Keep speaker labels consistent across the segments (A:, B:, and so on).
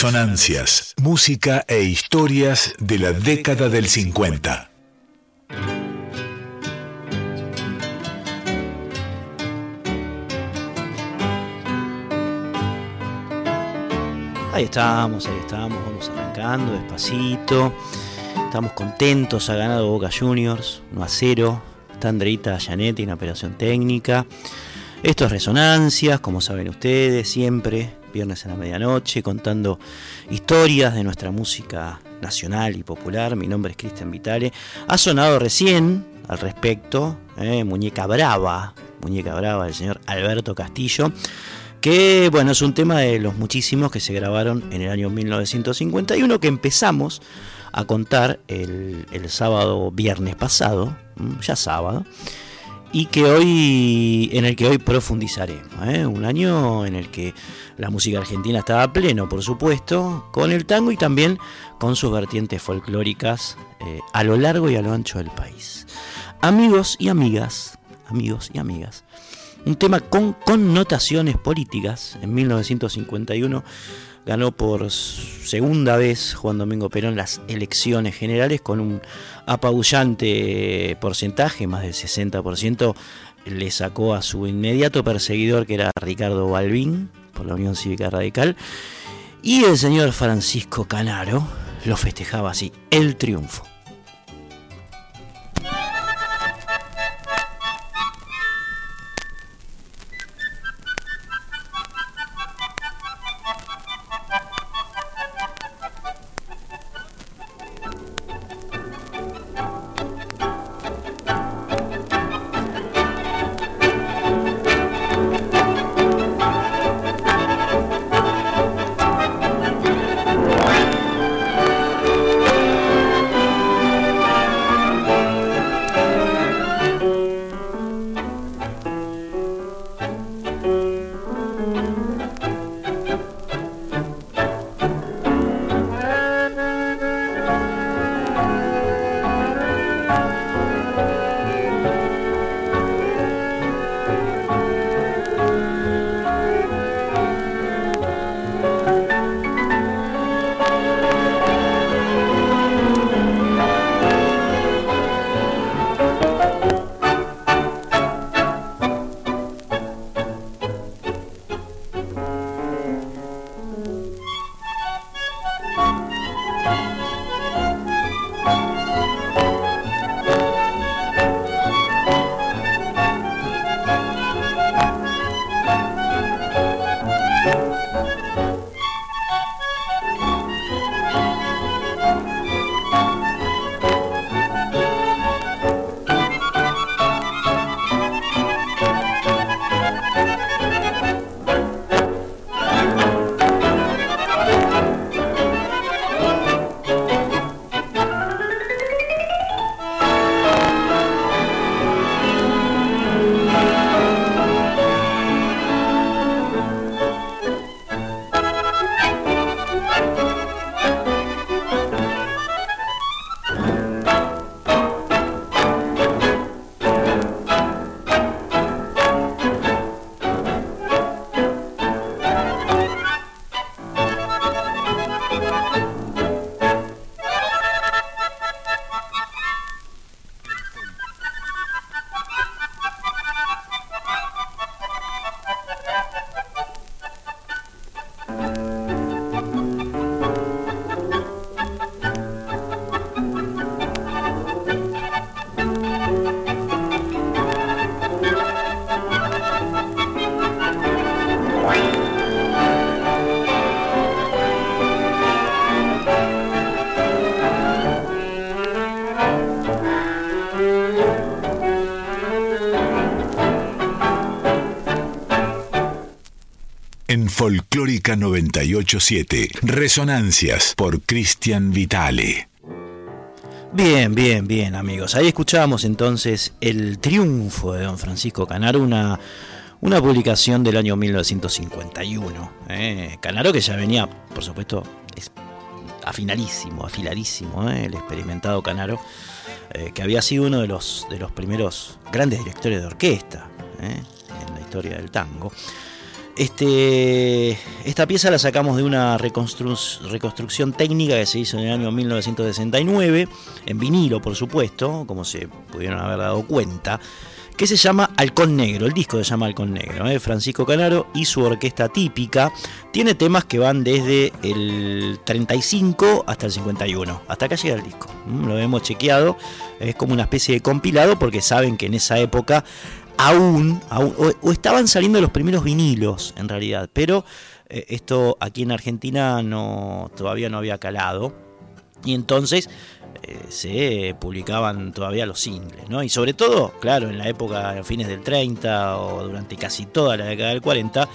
A: Resonancias, música e historias de la década del 50.
B: Ahí estamos, ahí estamos, vamos arrancando despacito. Estamos contentos, ha ganado Boca Juniors, 1 a 0. Está Andreita Janetti en operación técnica. Esto es Resonancias, como saben ustedes, siempre viernes en la medianoche, contando historias de nuestra música nacional y popular. Mi nombre es Cristian Vitale. Ha sonado recién al respecto, eh, Muñeca Brava, Muñeca Brava del señor Alberto Castillo, que bueno, es un tema de los muchísimos que se grabaron en el año 1951 que empezamos a contar el sábado, viernes pasado, ya sábado y que hoy en el que hoy profundizaremos. ¿eh? Un año en el que la música argentina estaba pleno, por supuesto, con el tango y también con sus vertientes folclóricas eh, a lo largo y a lo ancho del país. Amigos y amigas, amigos y amigas, un tema con connotaciones políticas. En 1951 ganó por segunda vez Juan Domingo Perón las elecciones generales con un apabullante porcentaje, más del 60%, le sacó a su inmediato perseguidor que era Ricardo Balbín por la Unión Cívica Radical y el señor Francisco Canaro lo festejaba así, el triunfo.
A: 987. Resonancias por Cristian Vitale.
B: Bien, bien, bien, amigos. Ahí escuchábamos entonces el triunfo de don Francisco Canaro, una, una publicación del año 1951. ¿eh? Canaro que ya venía, por supuesto, afinalísimo, afiladísimo, ¿eh? el experimentado Canaro, eh, que había sido uno de los, de los primeros grandes directores de orquesta en la historia del tango. Este, esta pieza la sacamos de una reconstrucción técnica que se hizo en el año 1969, en vinilo por supuesto, como se pudieron haber dado cuenta, que se llama Halcón Negro, el disco se llama Halcón Negro, ¿eh? Francisco Canaro y su orquesta típica, tiene temas que van desde el 35 hasta el 51, hasta acá llega el disco, lo hemos chequeado, es como una especie de compilado porque saben que en esa época aún, o, estaban saliendo los primeros vinilos en realidad, pero eh, esto aquí en Argentina no, todavía no había calado. Y entonces eh, se publicaban todavía los singles, ¿no? Y sobre todo, claro, en la época, a fines del 30 o durante casi toda la década del 40,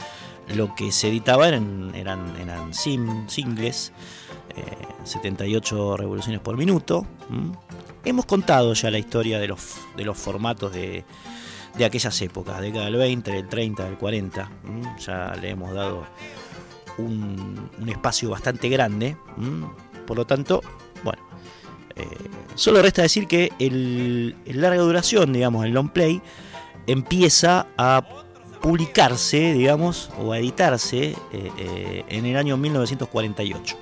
B: lo que se editaba eran, eran, eran singles, 78 eh, revoluciones por minuto. Hemos contado ya la historia de los, de los formatos de, de aquellas épocas, década del 20, del 30, del 40. Ya le hemos dado un, espacio bastante grande. Por lo tanto, bueno, eh, solo resta decir que el, larga duración, digamos, el long play, empieza a publicarse, digamos, o a editarse eh, eh, en el año 1948.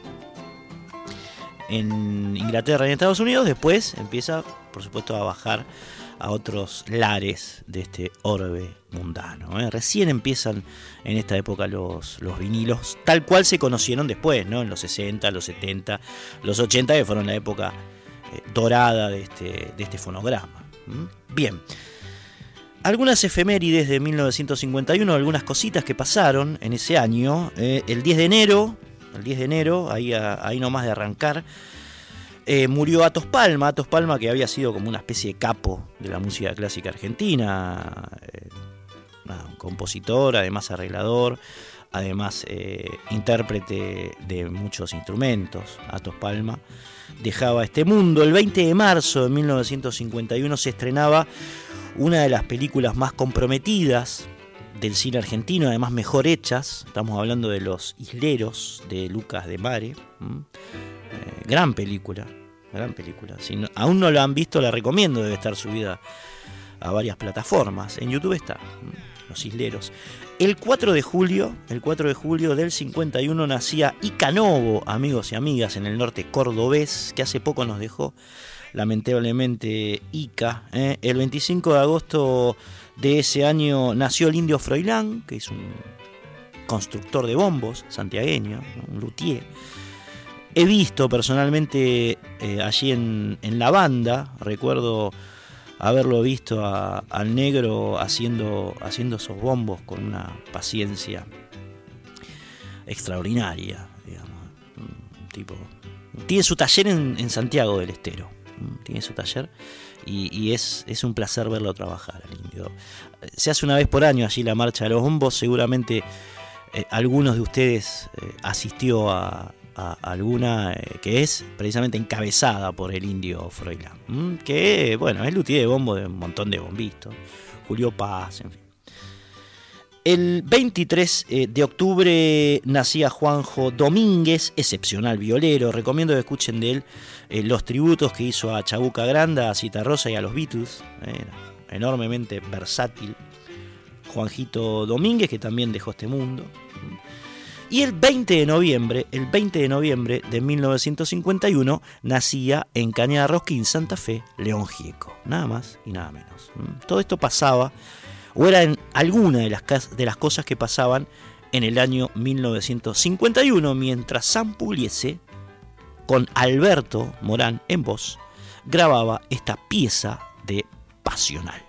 B: En Inglaterra y en Estados Unidos, después empieza, por supuesto, a bajar a otros lares de este orbe mundano. ¿eh? Recién empiezan en esta época los, los vinilos, tal cual se conocieron después, ¿no? en los 60, los 70, los 80, que fueron la época eh, dorada de este, de este fonograma. Bien. Algunas efemérides de 1951, algunas cositas que pasaron en ese año. ¿eh? el 10 de enero, el 10 de enero, ahí, ahí nomás de arrancar, eh, murió Atos Palma, Atos Palma que había sido como una especie de capo de la música clásica argentina, eh, compositor, además arreglador, además eh, intérprete de muchos instrumentos, Atos Palma. Dejaba este mundo. El 20 de marzo de 1951 se estrenaba una de las películas más comprometidas del cine argentino, además mejor hechas. Estamos hablando de Los Isleros de Lucas de Mare. Eh, gran película, gran película. Si aún no la han visto, la recomiendo, debe estar subida a varias plataformas. En YouTube está, Los Isleros. El 4 de julio, el 4 de julio del 51 nacía Icanovo, amigos y amigas, en el norte cordobés, que hace poco nos dejó lamentablemente Ica. ¿eh? El 25 de agosto de ese año nació el indio Froilán, que es un constructor de bombos santiagueño, un luthier. He visto personalmente eh, allí en, la banda, recuerdo haberlo visto al negro haciendo, haciendo esos bombos con una paciencia extraordinaria, tipo. Tiene su taller en, Santiago del Estero. Tiene su taller y, es, es, un placer verlo trabajar Se hace una vez por año allí la marcha de los bombos. Seguramente eh, algunos de ustedes eh, asistió a, alguna eh, que es precisamente encabezada por el indio Froilán, que bueno, es luthier de bombo de un montón de bombistas, Julio Paz, en fin. El 23 eh, de octubre nacía Juanjo Domínguez, excepcional violero. Recomiendo que escuchen de él eh, los tributos que hizo a Chabuca Granda, a Cita Rosa y a los Beatles. enormemente versátil. Juanjito Domínguez, que también dejó este mundo. Y el 20 de noviembre, el 20 de noviembre de 1951, nacía en Cañada Rosquín, Santa Fe, León Gieco. Nada más y nada menos. Todo esto pasaba, o eran alguna de las, de las cosas que pasaban en el año 1951, mientras San Pugliese, con Alberto Morán en voz, grababa esta pieza de Pasional.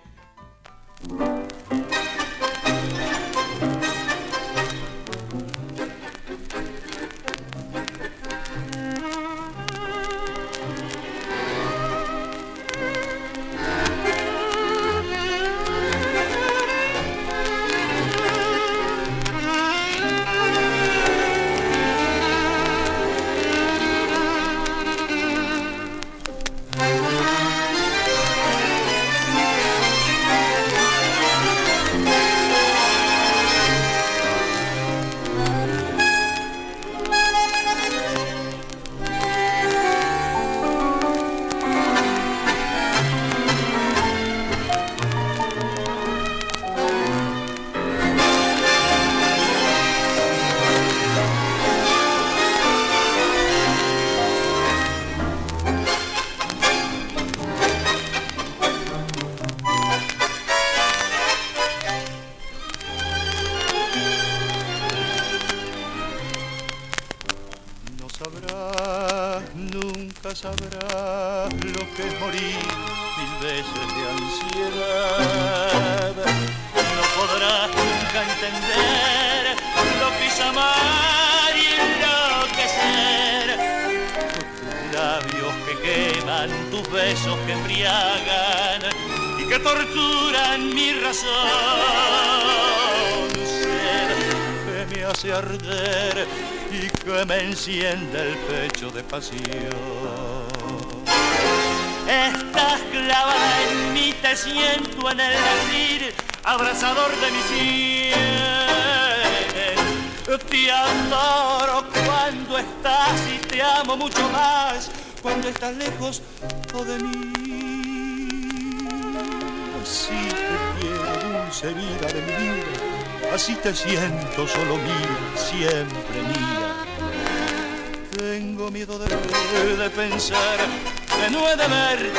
C: De verte,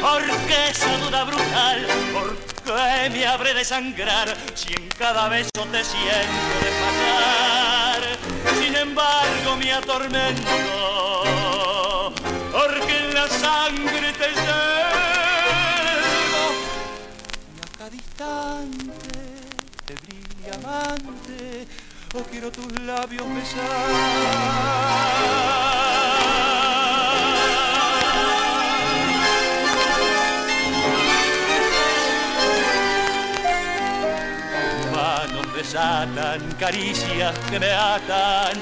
C: porque esa duda brutal, porque me habré de sangrar si en cada beso te siento de pasar. Sin embargo me atormento, porque en la sangre te llevo y a cada instante te brilla amante o quiero tus labios besar. Desatan caricias que me atan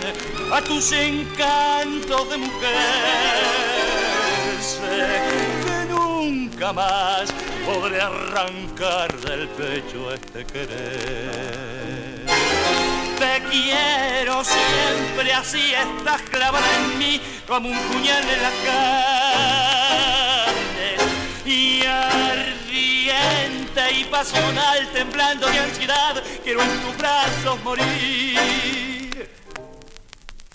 C: a tus encantos de mujer. Que nunca más podré arrancar del pecho este querer te quiero siempre así, estás clavada en mí como un puñal en la carne. Y ardiente y pasional, temblando de ansiedad, quiero en tus brazos morir.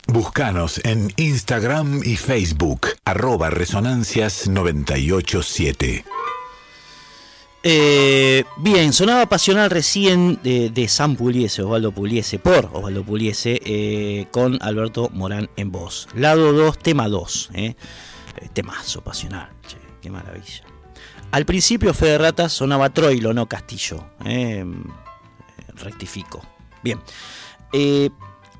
A: Búscanos en Instagram y Facebook, arroba resonancias 987.
B: Eh, bien, sonaba pasional recién de, de San Puliese, Osvaldo Puliese, por Osvaldo Puliese, eh, con Alberto Morán en voz. Lado 2, tema 2. Eh. Temazo pasional, che, qué maravilla. Al principio Fede Ratas sonaba Troilo, no Castillo. Rectifico. Bien.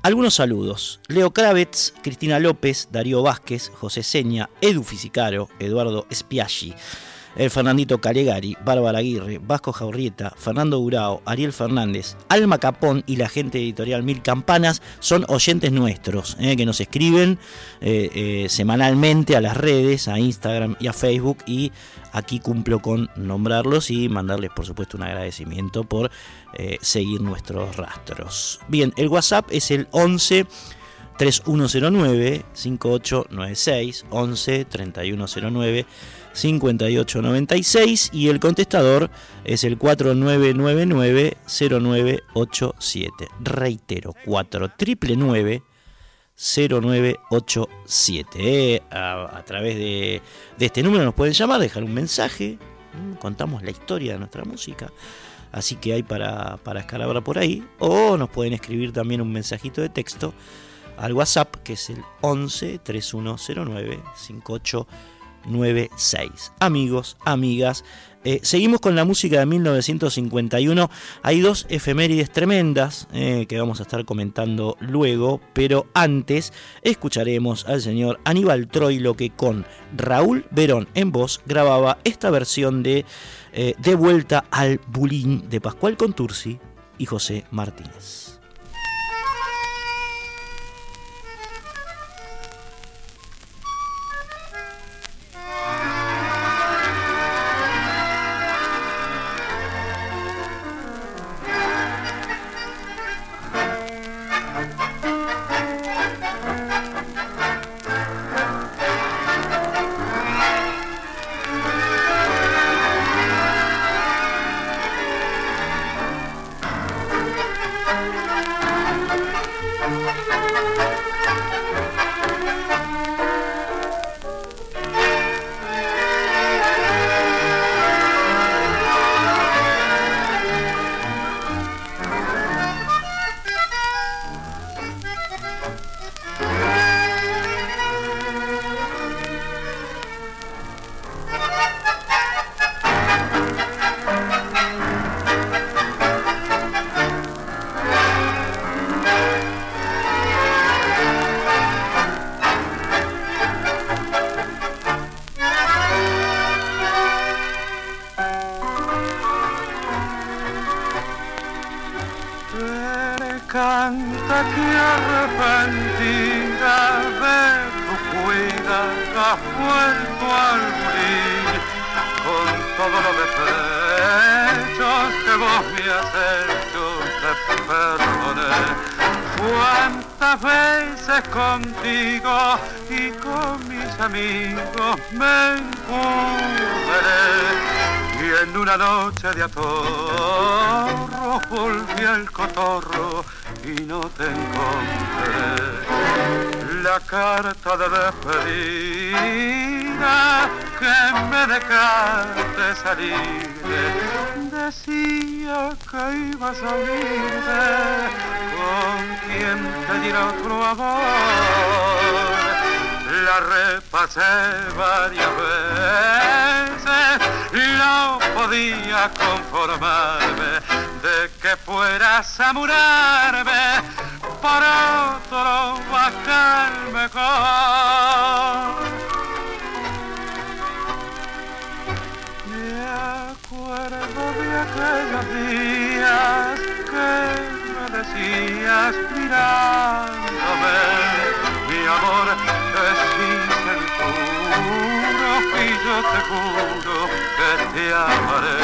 B: algunos saludos. Leo Kravitz, Cristina López, Darío Vázquez, José Seña, Edu Fisicaro, Eduardo Spiaggi el Fernandito Calegari, Bárbara Aguirre, Vasco Jaurrieta, Fernando Urao, Ariel Fernández, Alma Capón y la gente editorial Mil Campanas son oyentes nuestros, eh, que nos escriben eh, eh, semanalmente a las redes, a Instagram y a Facebook y aquí cumplo con nombrarlos y mandarles por supuesto un agradecimiento por seguir nuestros rastros. Bien, el WhatsApp es el 11 3109 5896 11 3109 5896 y el contestador es el 4999-0987. Reitero, 4999 0987. A, través de, este número nos pueden llamar, dejar un mensaje, contamos la historia de nuestra música. Así que hay para, para por ahí. O nos pueden escribir también un mensajito de texto al WhatsApp, que es el 11 3109 58 96. Amigos, amigas, eh, seguimos con la música de 1951. Hay dos efemérides tremendas eh, que vamos a estar comentando luego, pero antes escucharemos al señor Aníbal Troilo que con Raúl Verón en voz grababa esta versión de eh, De vuelta al Bulín de Pascual Contursi y José Martínez.
D: Con todo lo de pechos que vos me has hecho te perdoné cuántas veces contigo y con mis amigos me encubré y en una noche de atorro volví al cotorro y no te encontré. La carta de despedida que me dejaste salir decía que ibas a unirte con quien te diera otro amor. La repasé varias veces no podía conformarme de que fueras a murarme por otro bacán mejor. De aquellos días que me decías mirándome, mi amor es sincero y yo te juro que te amaré.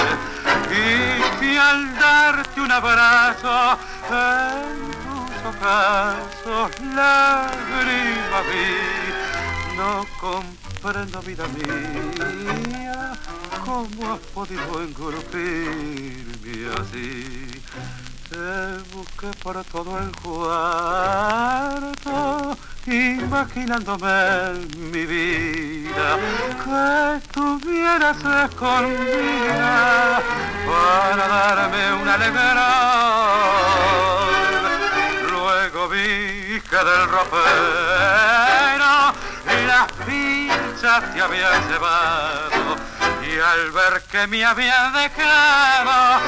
D: Y que al darte un abrazo en tus ocasos lágrimas vi no comprendo vida mía cómo has podido engrutirme así. Te busqué por todo el cuarto imaginándome mi vida. Que estuvieras escondida para darme una alegrón. Luego vi que del ropero las fichas te habían llevado y al ver que me había dejado,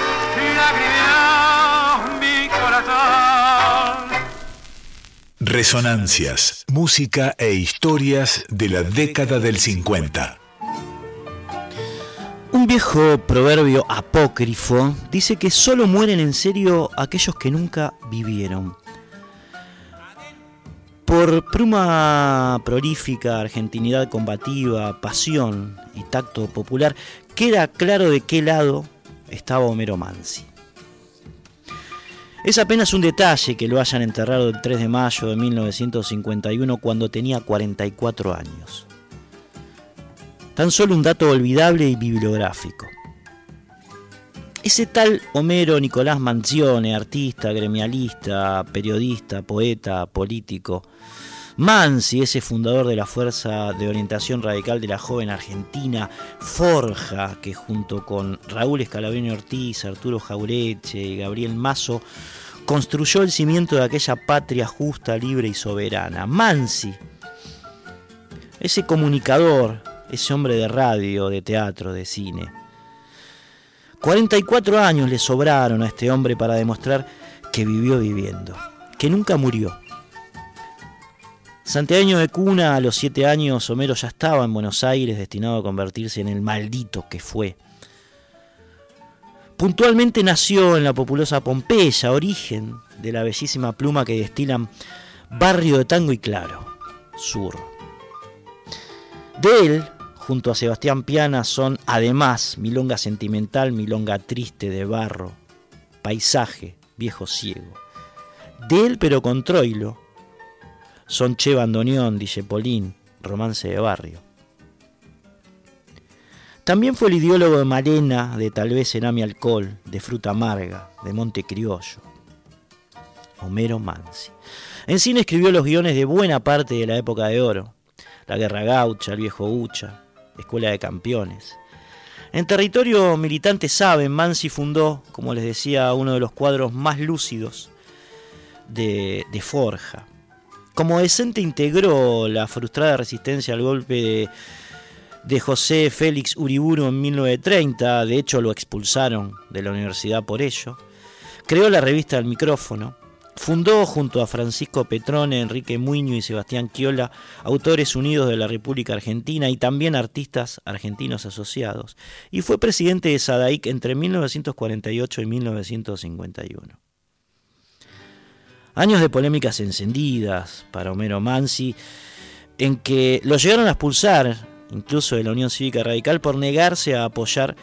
D: mi corazón.
A: Resonancias, música e historias de la década del 50.
B: Un viejo proverbio apócrifo dice que solo mueren en serio aquellos que nunca vivieron. Por pluma prolífica, argentinidad combativa, pasión y tacto popular, queda claro de qué lado estaba Homero Mansi. Es apenas un detalle que lo hayan enterrado el 3 de mayo de 1951 cuando tenía 44 años. Tan solo un dato olvidable y bibliográfico. Ese tal Homero Nicolás Manzione, artista, gremialista, periodista, poeta, político, Mansi, ese fundador de la Fuerza de Orientación Radical de la Joven Argentina, Forja, que junto con Raúl Escalabrini Ortiz, Arturo Jaureche y Gabriel Mazo, construyó el cimiento de aquella patria justa, libre y soberana. Mansi, ese comunicador, ese hombre de radio, de teatro, de cine. 44 años le sobraron a este hombre para demostrar que vivió viviendo, que nunca murió Santiago de cuna, a los siete años, Homero ya estaba en Buenos Aires destinado a convertirse en el maldito que fue. Puntualmente nació en la populosa Pompeya, origen de la bellísima pluma que destilan Barrio de Tango y Claro, Sur. De él, junto a Sebastián Piana, son además Milonga Sentimental, Milonga Triste de Barro, Paisaje, Viejo Ciego. De él, pero con Troilo, son Che Bandoneón, Polín, Romance de Barrio. También fue el ideólogo de Marena, de Tal vez será mi alcohol, de Fruta Amarga, de Monte Criollo. Homero Mansi. En cine escribió los guiones de buena parte de la época de oro. La Guerra Gaucha, El Viejo Ucha, Escuela de Campeones. En territorio militante saben, Mansi fundó, como les decía, uno de los cuadros más lúcidos de, de Forja. Como decente integró la frustrada resistencia al golpe de, José Félix Uriburu en 1930, de hecho lo expulsaron de la universidad por ello. Creó la revista El Micrófono, Fundó junto a Francisco Petrone, Enrique Muño y Sebastián Quiola Autores Unidos de la República Argentina y también artistas argentinos asociados, y fue presidente de SADAIC entre 1948 y 1951. Años de polémicas encendidas para Homero Mansi, en que lo llegaron a expulsar, incluso de la Unión Cívica Radical, por negarse a apoyar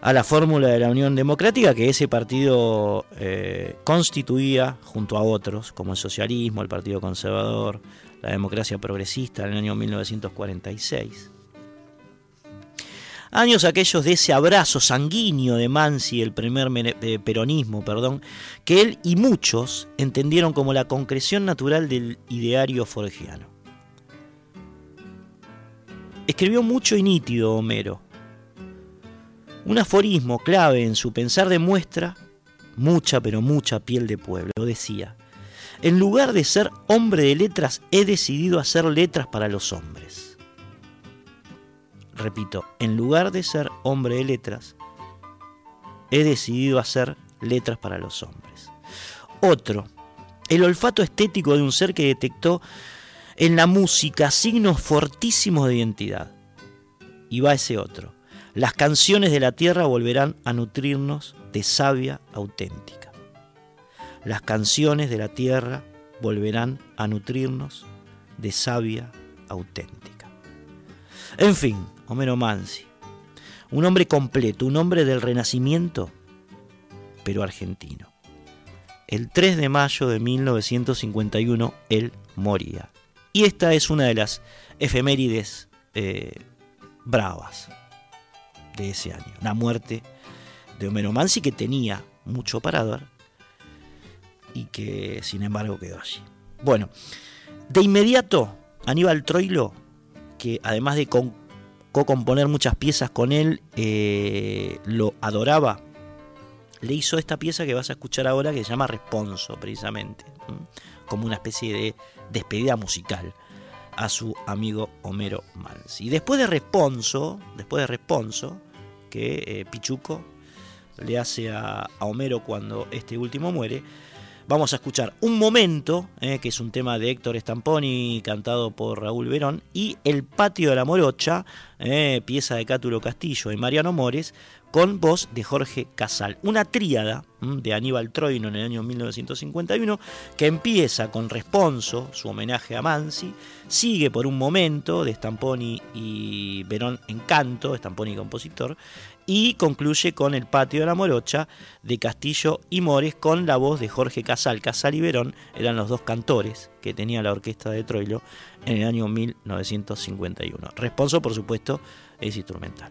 B: a la fórmula de la Unión Democrática que ese partido eh, constituía junto a otros, como el socialismo, el Partido Conservador, la democracia progresista en el año 1946. Años aquellos de ese abrazo sanguíneo de Mansi, el primer peronismo, perdón, que él y muchos entendieron como la concreción natural del ideario forgiano. Escribió mucho y nítido Homero. Un aforismo clave en su pensar demuestra mucha, pero mucha piel de pueblo. Decía, en lugar de ser hombre de letras, he decidido hacer letras para los hombres repito, en lugar de ser hombre de letras, he decidido hacer letras para los hombres. Otro, el olfato estético de un ser que detectó en la música signos fortísimos de identidad. Y va ese otro. Las canciones de la tierra volverán a nutrirnos de savia auténtica. Las canciones de la tierra volverán a nutrirnos de savia auténtica. En fin, Homero Mansi. Un hombre completo, un hombre del Renacimiento, pero argentino. El 3 de mayo de 1951 él moría. Y esta es una de las efemérides eh, bravas de ese año. La muerte de Homero Mansi que tenía mucho para dar y que sin embargo quedó allí. Bueno, de inmediato Aníbal Troilo, que además de con componer muchas piezas con él, eh, lo adoraba, le hizo esta pieza que vas a escuchar ahora que se llama Responso, precisamente, como una especie de despedida musical a su amigo Homero Mansi. Y después de Responso, después de Responso, que eh, Pichuco le hace a, Homero cuando este último muere, Vamos a escuchar Un Momento, eh, que es un tema de Héctor Stamponi cantado por Raúl Verón, y El Patio de la Morocha, eh, pieza de Cátulo Castillo y Mariano Mores, con voz de Jorge Casal. Una tríada de Aníbal Troino en el año 1951 que empieza con Responso, su homenaje a Mansi, sigue por un momento de Stamponi y Verón en canto, Stamponi compositor, y concluye con El patio de la morocha de Castillo y Mores con la voz de Jorge Casal. Casal y Verón eran los dos cantores que tenía la orquesta de Troilo en el año 1951. Responso, por supuesto, es instrumental.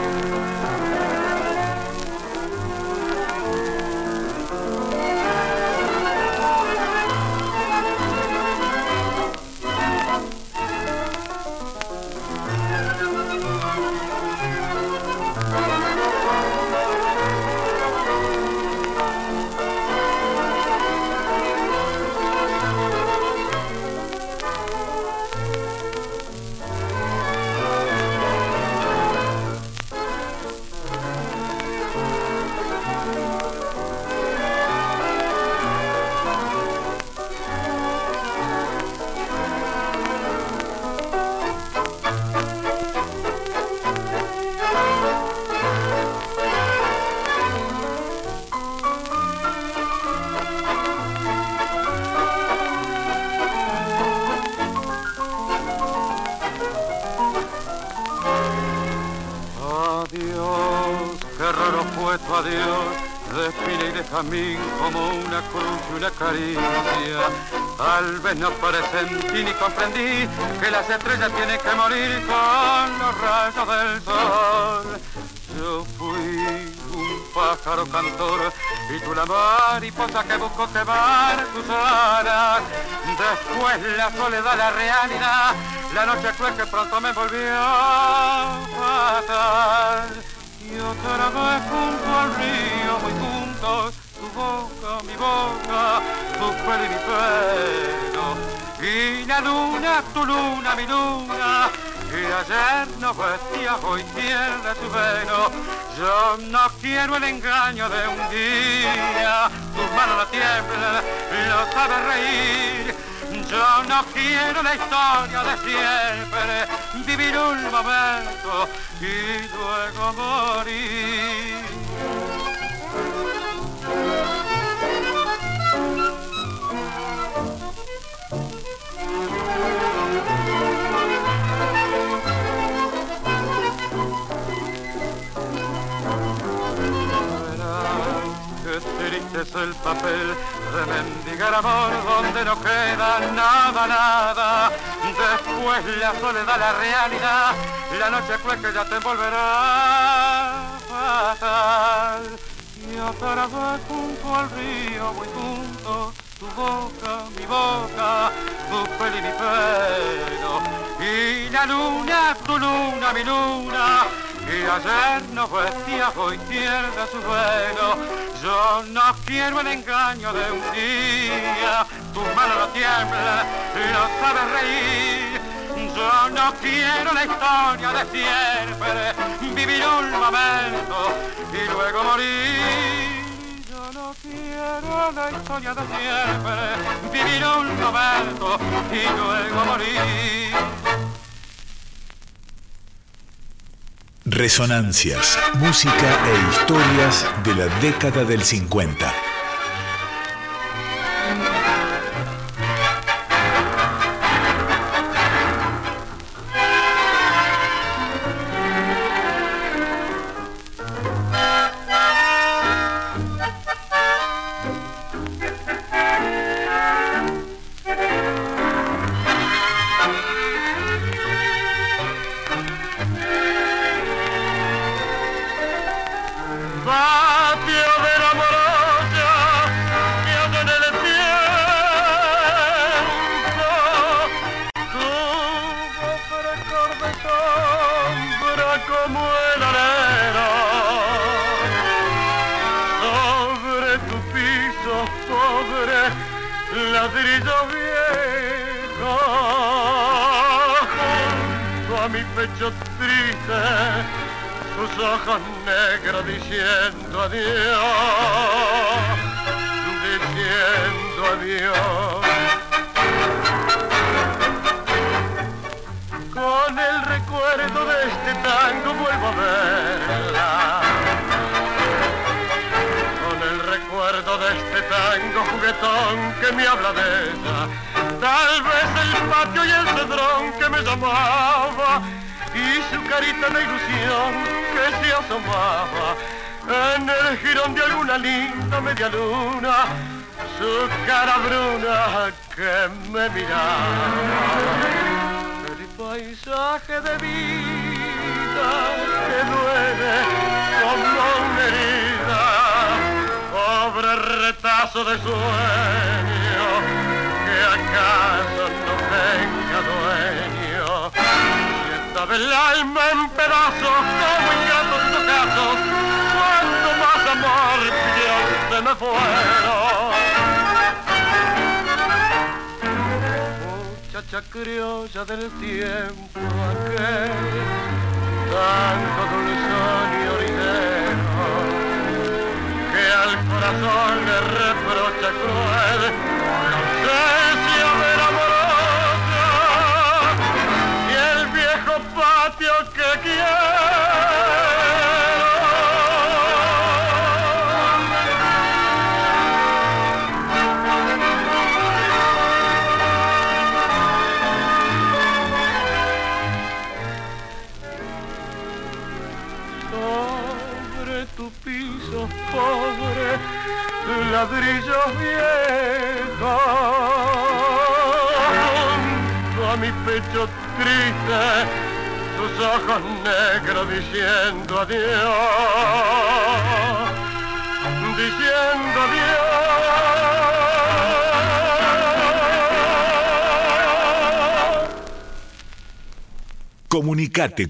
D: No presentí ni comprendí que las estrellas tienen que morir con los rayos del sol. Yo fui un pájaro cantor y tú la mariposa que busco quemar tus alas. Después la soledad, la realidad, la noche cruel que pronto me volvió fatal. Y otra vez junto al río, luna, tu luna, mi luna, y ayer no vestía, hoy tiene tu velo. Yo no quiero el engaño de un día, tus manos no tiemblan, no sabes reír. Yo no quiero la historia de siempre, vivir un momento y luego morir. Es el papel de mendigar amor donde no queda nada, nada. Después la soledad, la realidad, la noche cruel que ya te volverá fatal. Y otra vez junto al río, muy junto, tu boca, mi boca, tu pelo y mi pelo. Y la luna, tu luna, mi luna, y ayer no vestía, hoy pierde su vuelo. Yo no quiero el engaño de un día, tus manos no tiemblan, no sabes reír. Yo no quiero la historia de siempre, vivir un momento y luego morir. Yo no quiero la historia de siempre, vivir un momento y luego morir.
A: Resonancias, música e historias de la década del 50.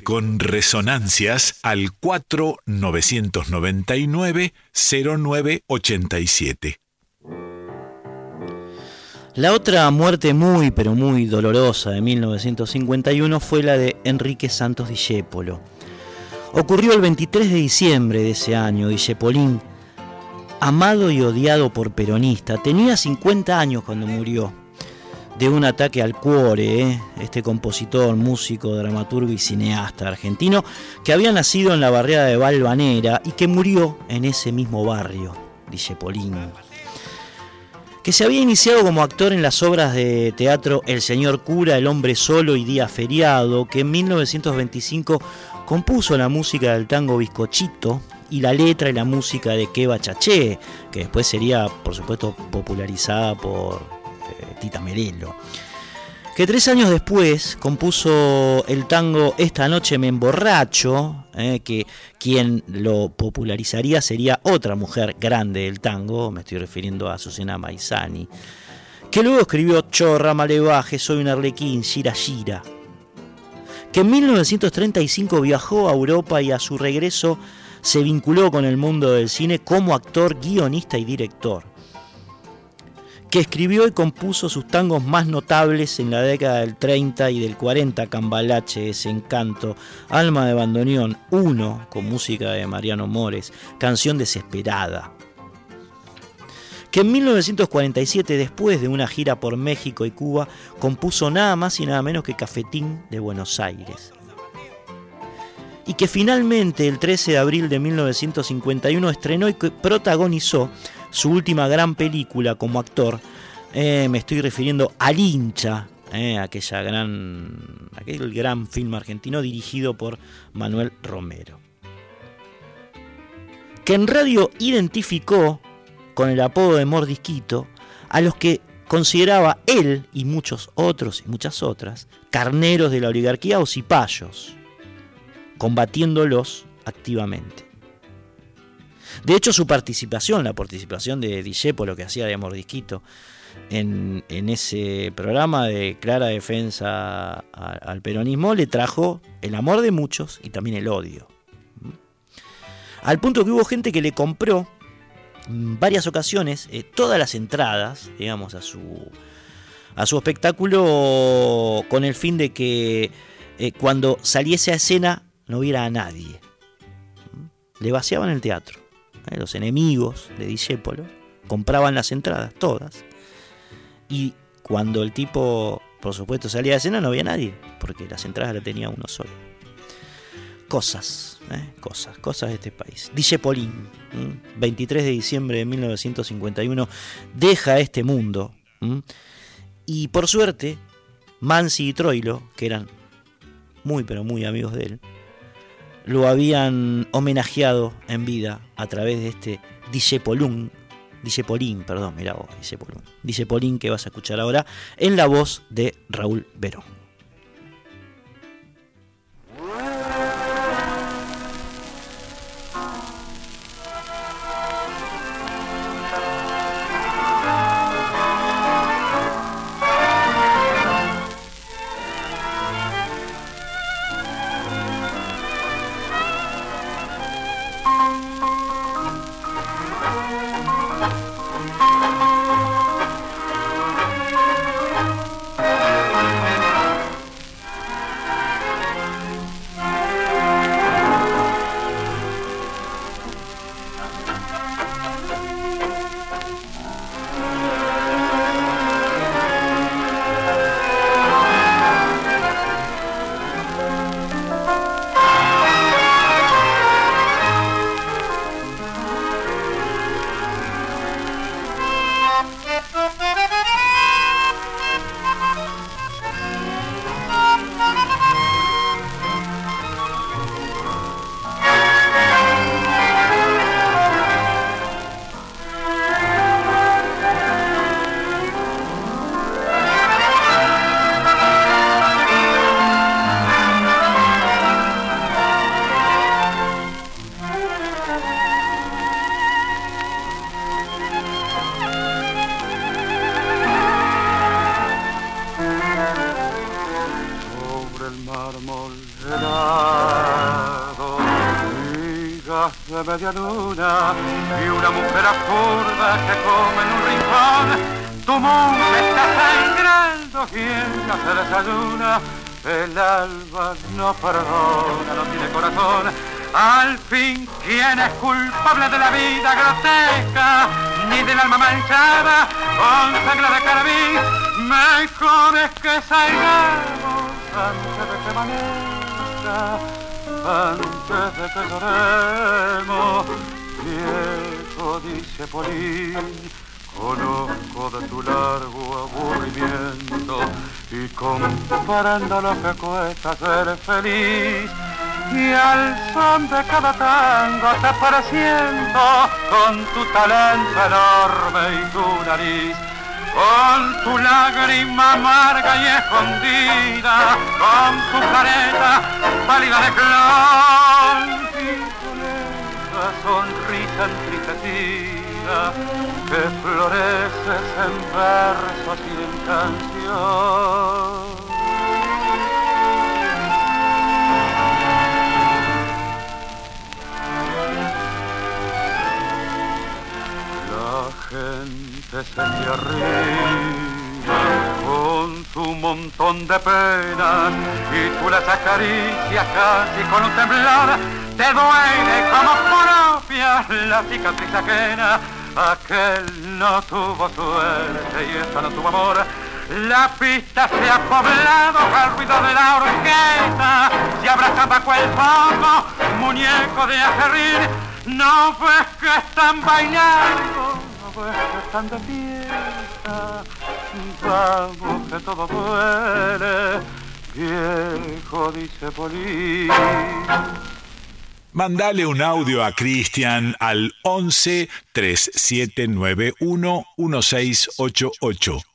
D: Con
A: Resonancias al 4999 0987.
B: La otra muerte muy pero muy dolorosa de 1951 fue la de Enrique Santos Discépolo. Ocurrió el 23 de diciembre de ese año. Discepolín, amado y odiado por peronista, tenía 50 años cuando murió de un ataque al cuore, ¿eh? este compositor, músico, dramaturgo y cineasta argentino que había nacido en la barriada de Valvanera y que murió en ese mismo barrio, Discepolín que se había iniciado como actor en las obras de teatro El Señor Cura, El Hombre Solo y Día Feriado, que en 1925 compuso la música del tango Bizcochito y la letra y la música de Keba Chaché, que después sería, por supuesto, popularizada por Tita Merelo que tres años después compuso el tango Esta noche me emborracho, eh, que quien lo popularizaría sería otra mujer grande del tango, me estoy refiriendo a Susana Maizani, que luego escribió Chorra, Malevaje, Soy un arlequín, Shira Shira, que en 1935 viajó a Europa y a su regreso se vinculó con el mundo del cine como actor, guionista y director que escribió y compuso sus tangos más notables en la década del 30 y del 40, Cambalache, Desencanto, Alma de Bandoneón, Uno, con música de Mariano Mores, Canción Desesperada. Que en 1947, después de una gira por México y Cuba, compuso nada más y nada menos que Cafetín de Buenos Aires. Y que finalmente, el 13 de abril de 1951, estrenó y protagonizó su última gran película como actor, eh, me estoy refiriendo al hincha, eh, aquella gran, aquel gran film argentino dirigido por Manuel Romero. Que en radio identificó con el apodo de Mordisquito a los que consideraba él y muchos otros y muchas otras carneros de la oligarquía o cipayos, combatiéndolos activamente. De hecho, su participación, la participación de lo que hacía de Mordisquito, en, en, ese programa de clara defensa al peronismo, le trajo el amor de muchos y también el odio. Al punto que hubo gente que le compró en varias ocasiones eh, todas las entradas, digamos, a su, a su espectáculo con el fin de que eh, cuando saliese a escena no hubiera a nadie. le vaciaban el teatro. ¿Eh? Los enemigos de Discépolo compraban las entradas, todas. Y cuando el tipo, por supuesto, salía de escena no había nadie, porque las entradas las tenía uno solo. Cosas, ¿eh? cosas, cosas de este país. Discepolín, 23 de diciembre de 1951, deja este mundo. Y por suerte, Mansi y Troilo, que eran muy pero muy amigos de él, lo habían homenajeado en vida a través de este Discepolún, Discepolín, perdón, mira vos, Discepolún, Discepolín que vas a escuchar ahora en la voz de Raúl Verón.
D: Lo que cuesta ser feliz. Y al son de cada tango te pareciendo con tu talento enorme y tu nariz. Con tu lágrima amarga y escondida, con tu careta pálida de clon y con esa sonrisa entristecida que floreces en versos y en canción. Gente se te arriba con su montón de penas y tú las acaricias casi con un temblar. Te duele como propia la cicatriz ajena. Aquel no tuvo suerte y esta no tuvo amor. La pista se ha poblado al ruido de la orquesta. Se abraza bajo el foco muñeco de acerrín no ves que están bailando están de fiesta, vamos que todo duele, viejo dice Polín.
A: Mandale un audio a Cristian al 11 3791 1688.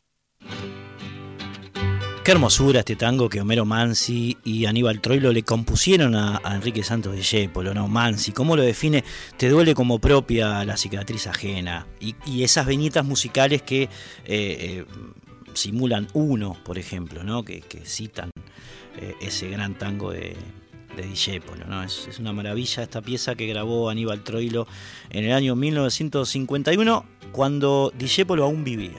B: Qué hermosura este tango que Homero Mansi y Aníbal Troilo le compusieron a, Enrique Santos de ¿no? Mansi, ¿cómo lo define? Te duele como propia la cicatriz ajena. Y, esas veñitas musicales que eh, eh, simulan uno, por ejemplo, ¿no? Que, citan eh, ese gran tango de, de ¿no? Es, es, una maravilla esta pieza que grabó Aníbal Troilo en el año 1951, cuando Dijépolo aún vivía.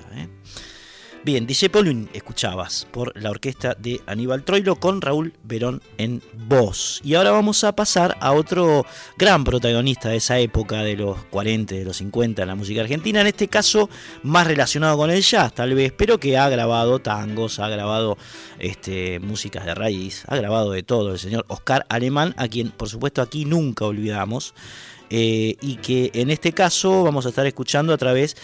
B: Bien, Disciplin escuchabas por la orquesta de Aníbal Troilo con Raúl Verón en voz. Y ahora vamos a pasar a otro gran protagonista de esa época de los 40, de los 50 en la música argentina, en este caso más relacionado con el jazz tal vez, pero que ha grabado tangos, ha grabado este, músicas de raíz, ha grabado de todo, el señor Oscar Alemán, a quien por supuesto aquí nunca olvidamos. Eh, y que en este caso vamos a estar escuchando a través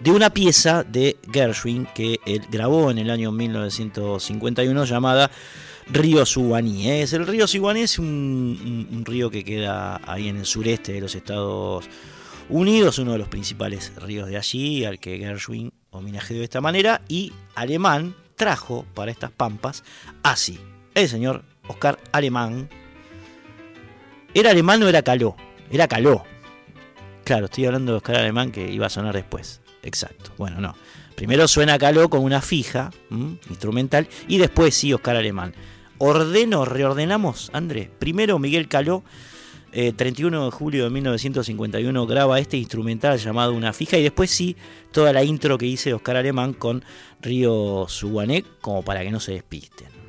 B: de una pieza de Gershwin que él grabó en el año 1951 llamada Río Suwaní. Es el río Suwaní es un, río que queda ahí en el sureste de los Estados Unidos, uno de los principales ríos de allí, al que Gershwin homenajeó de esta manera, y Alemán trajo para estas pampas así. El señor Oscar Alemán. ¿Era alemán o era caló? Era caló. Claro, estoy hablando de Oscar Alemán que iba a sonar después. Exacto. Bueno, no. Primero suena Caló con una fija instrumental y después sí Oscar Alemán. Ordeno, reordenamos, Andrés. Primero Miguel Caló, 31 eh, de julio de 1951, graba este instrumental llamado Una fija y después sí toda la intro que hice Oscar Alemán con Río Suguané, como para que no se despisten.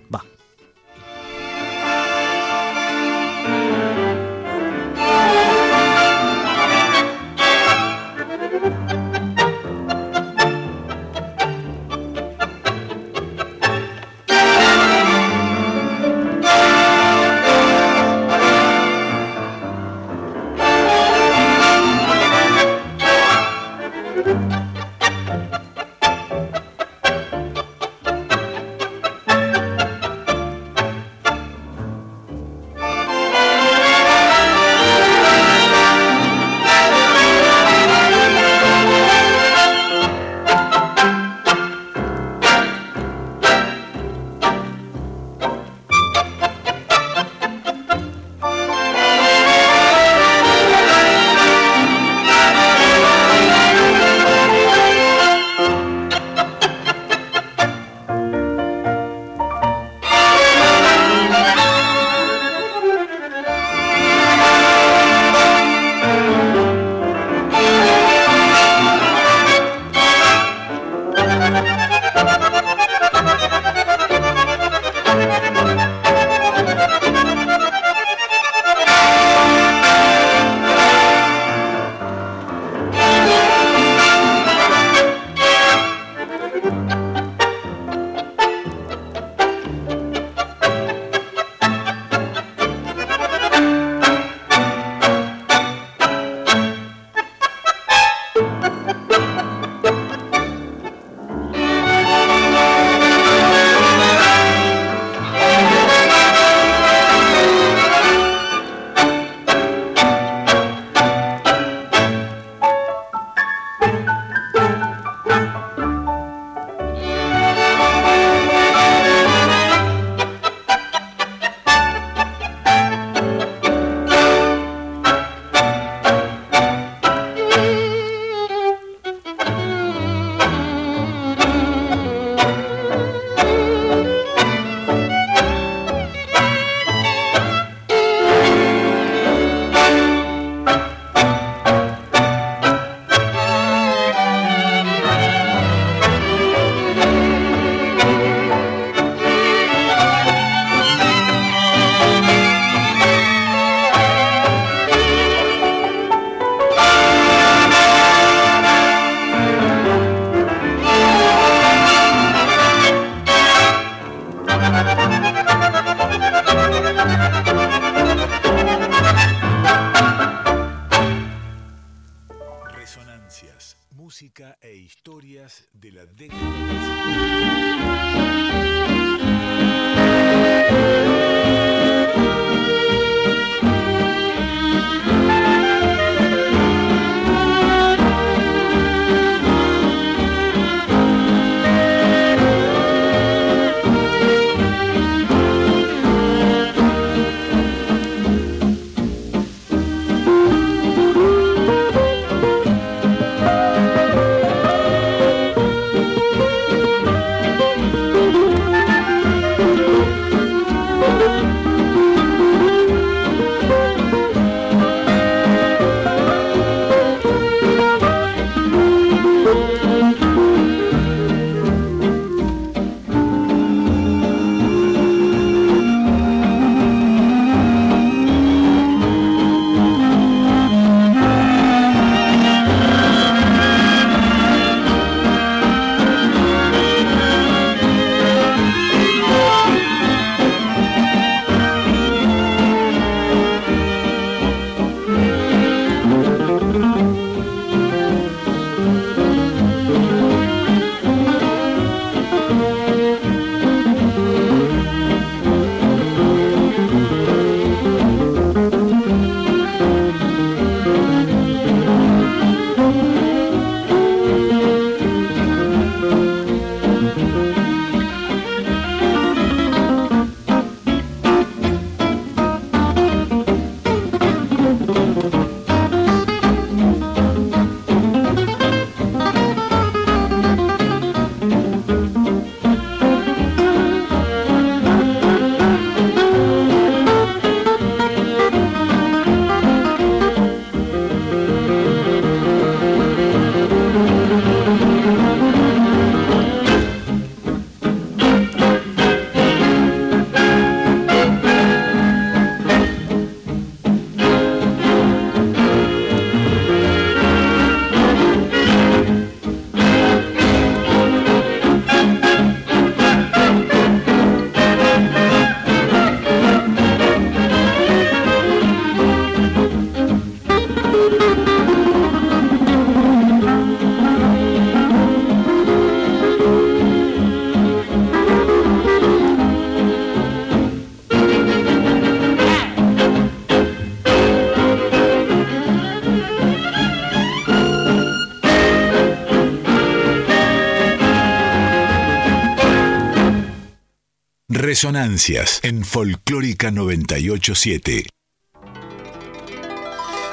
A: Resonancias en Folclórica 987.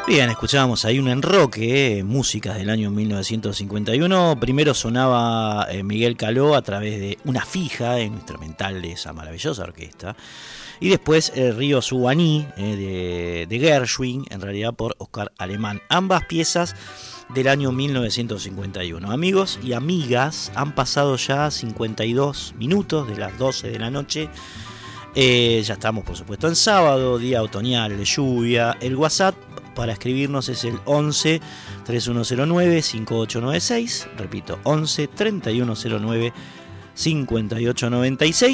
B: Bien, escuchábamos ahí un enroque, eh, músicas del año 1951. Primero sonaba eh, Miguel Caló a través de una fija, instrumental de esa maravillosa orquesta. Y después el río Subaní de, de Gershwin, en realidad por Oscar Alemán. Ambas piezas del año 1951. Amigos y amigas, han pasado ya 52 minutos de las 12 de la noche. Eh, ya estamos, por supuesto, en sábado, día otoñal de lluvia. El WhatsApp para escribirnos es el 11 3109 5896. Repito, 11 3109 5896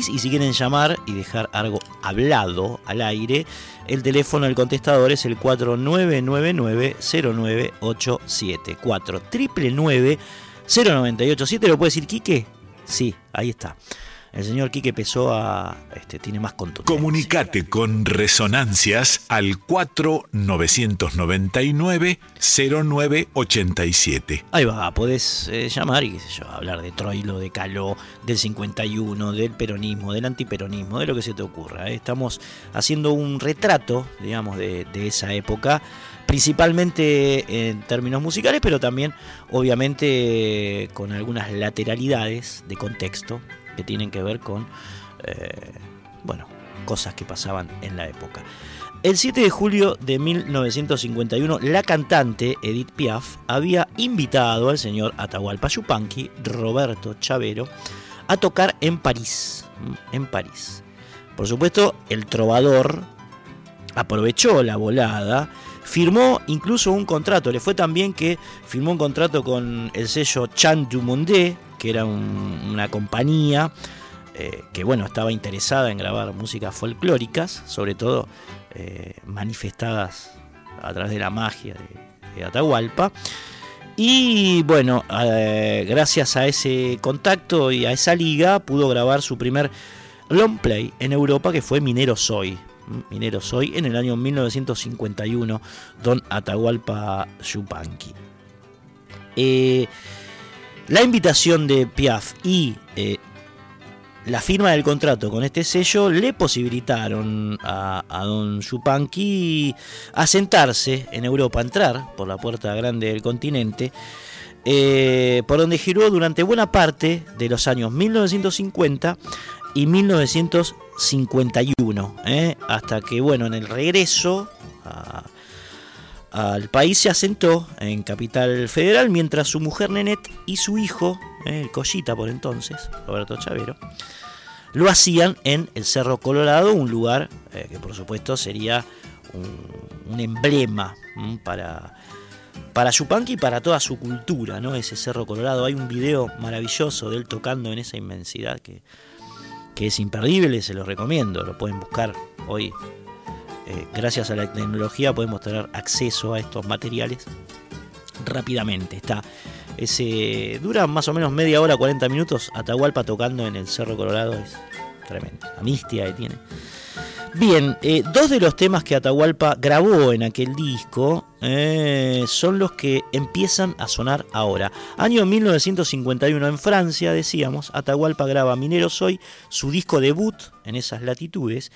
B: y si quieren llamar y dejar algo hablado al aire, el teléfono del contestador es el 4999-0987. 4 0987. ¿Lo puede decir Quique? Sí, ahí está el señor Quique Pessoa este, tiene más control.
A: Comunicate con Resonancias al 4999-0987.
B: Ahí va, podés eh, llamar y qué sé yo, hablar de Troilo, de Caló, del 51, del peronismo, del antiperonismo, de lo que se te ocurra. ¿eh? Estamos haciendo un retrato, digamos, de, de esa época principalmente en términos musicales, pero también obviamente con algunas lateralidades de contexto que tienen que ver con, eh, bueno, cosas que pasaban en la época. El 7 de julio de 1951, la cantante Edith Piaf había invitado al señor Atahualpa Yupanqui, Roberto Chavero, a tocar en París. En París. Por supuesto, el trovador aprovechó la volada, firmó incluso un contrato. Le fue tan bien que firmó un contrato con el sello Chan du Monde, que era una compañía eh, que bueno, estaba interesada en grabar músicas folclóricas, sobre todo eh, manifestadas a través de la magia de, Atahualpa. Y bueno, eh, gracias a ese contacto y a esa liga pudo grabar su primer long play en Europa que fue Minero Soy. Minero Soy en el año 1951, Don Atahualpa Yupanqui. La invitación de Piaf y eh, la firma del contrato con este sello le posibilitaron a, don Chupanqui asentarse en Europa, entrar por la puerta grande del continente, eh, por donde giró durante buena parte de los años 1950 y 1951, eh, hasta que, bueno, en el regreso a al país se asentó en Capital Federal mientras su mujer Nenet y su hijo, eh, el Collita por entonces, Roberto Chavero, lo hacían en el Cerro Colorado, un lugar eh, que por supuesto sería un, emblema para, para Yupanqui y para toda su cultura, ¿no? ese Cerro Colorado. Hay un video maravilloso de él tocando en esa inmensidad que, que es imperdible, se lo recomiendo, lo pueden buscar hoy eh, gracias a la tecnología podemos tener acceso a estos materiales rápidamente. Está ese dura más o menos media hora, 40 minutos. Atahualpa tocando en el Cerro Colorado es tremendo. Amistia que tiene. Bien, eh, dos de los temas que Atahualpa grabó en aquel disco eh, son los que empiezan a sonar ahora. Año 1951 en Francia, decíamos, Atahualpa graba Minero Soy, su disco debut en esas latitudes,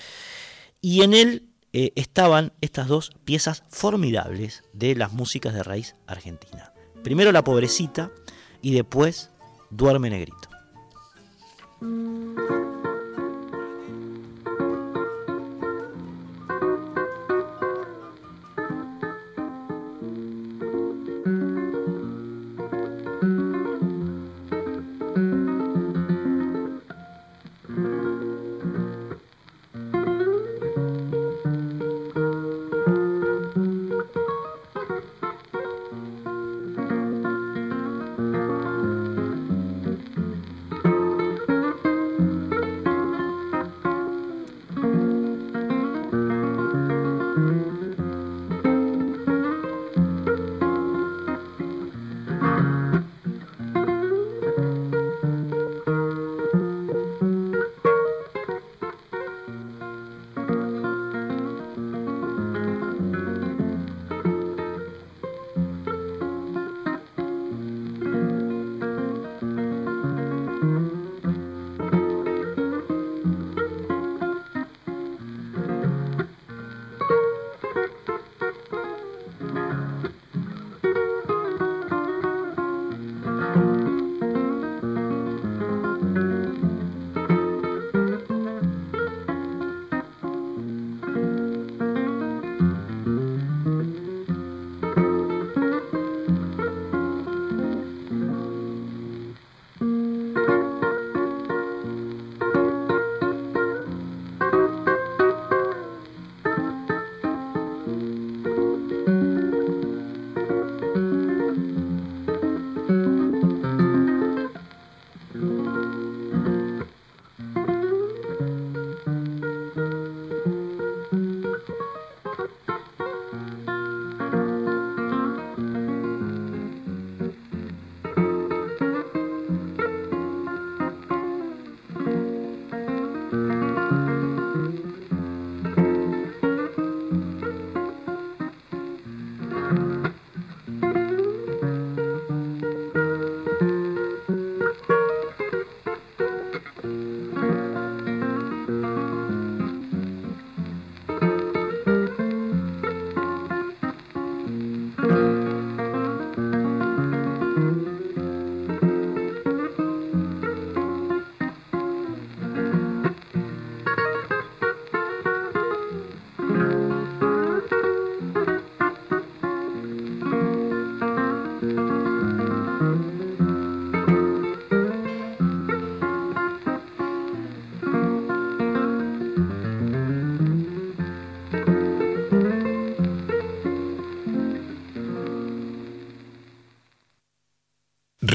B: y en él eh, estaban estas dos piezas formidables de las músicas de raíz argentina. Primero La Pobrecita y después Duerme Negrito.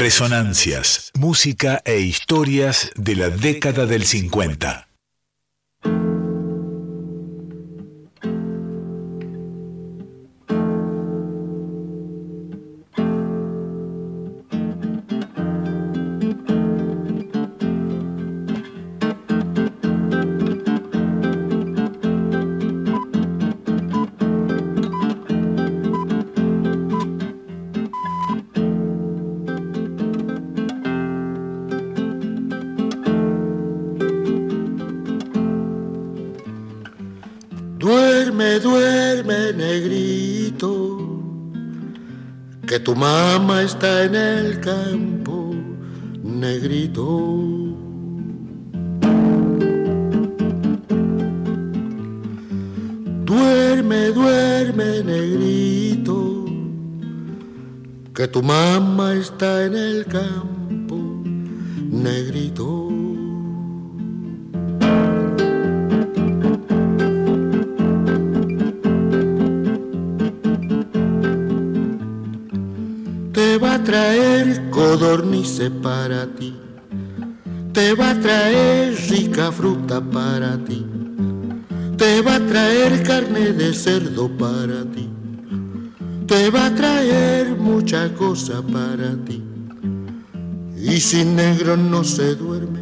A: Resonancias, música e historias de la década del 50.
E: Negrito. traer codornices para ti, te va a traer rica fruta para ti, te va a traer carne de cerdo para ti, te va a traer mucha cosa para ti. Y si negro no se duerme,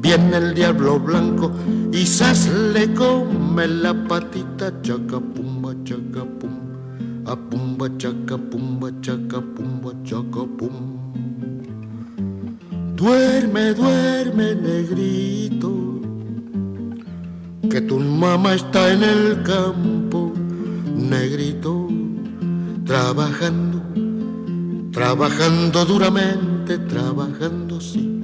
E: viene el diablo blanco y sas le come la patita chacapumba chacapumba a pumba chaca pumba chaca pumba chaca pum. Duerme, duerme, negrito, que tu mamá está en el campo, negrito, trabajando, trabajando duramente, trabajando sí,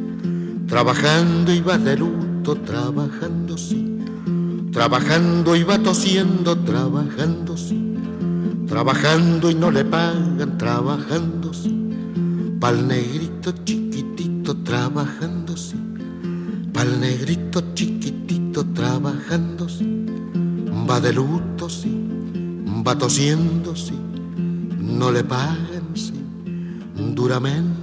E: trabajando y va de luto, trabajando sí, trabajando y va tosiendo, trabajando sí trabajando y no le pagan, trabajando sí. Pa'l negrito chiquitito trabajando sí. Pa'l negrito chiquitito trabajando sí. Va de luto sí, va tosiendo sí. No le pagan sí, duramente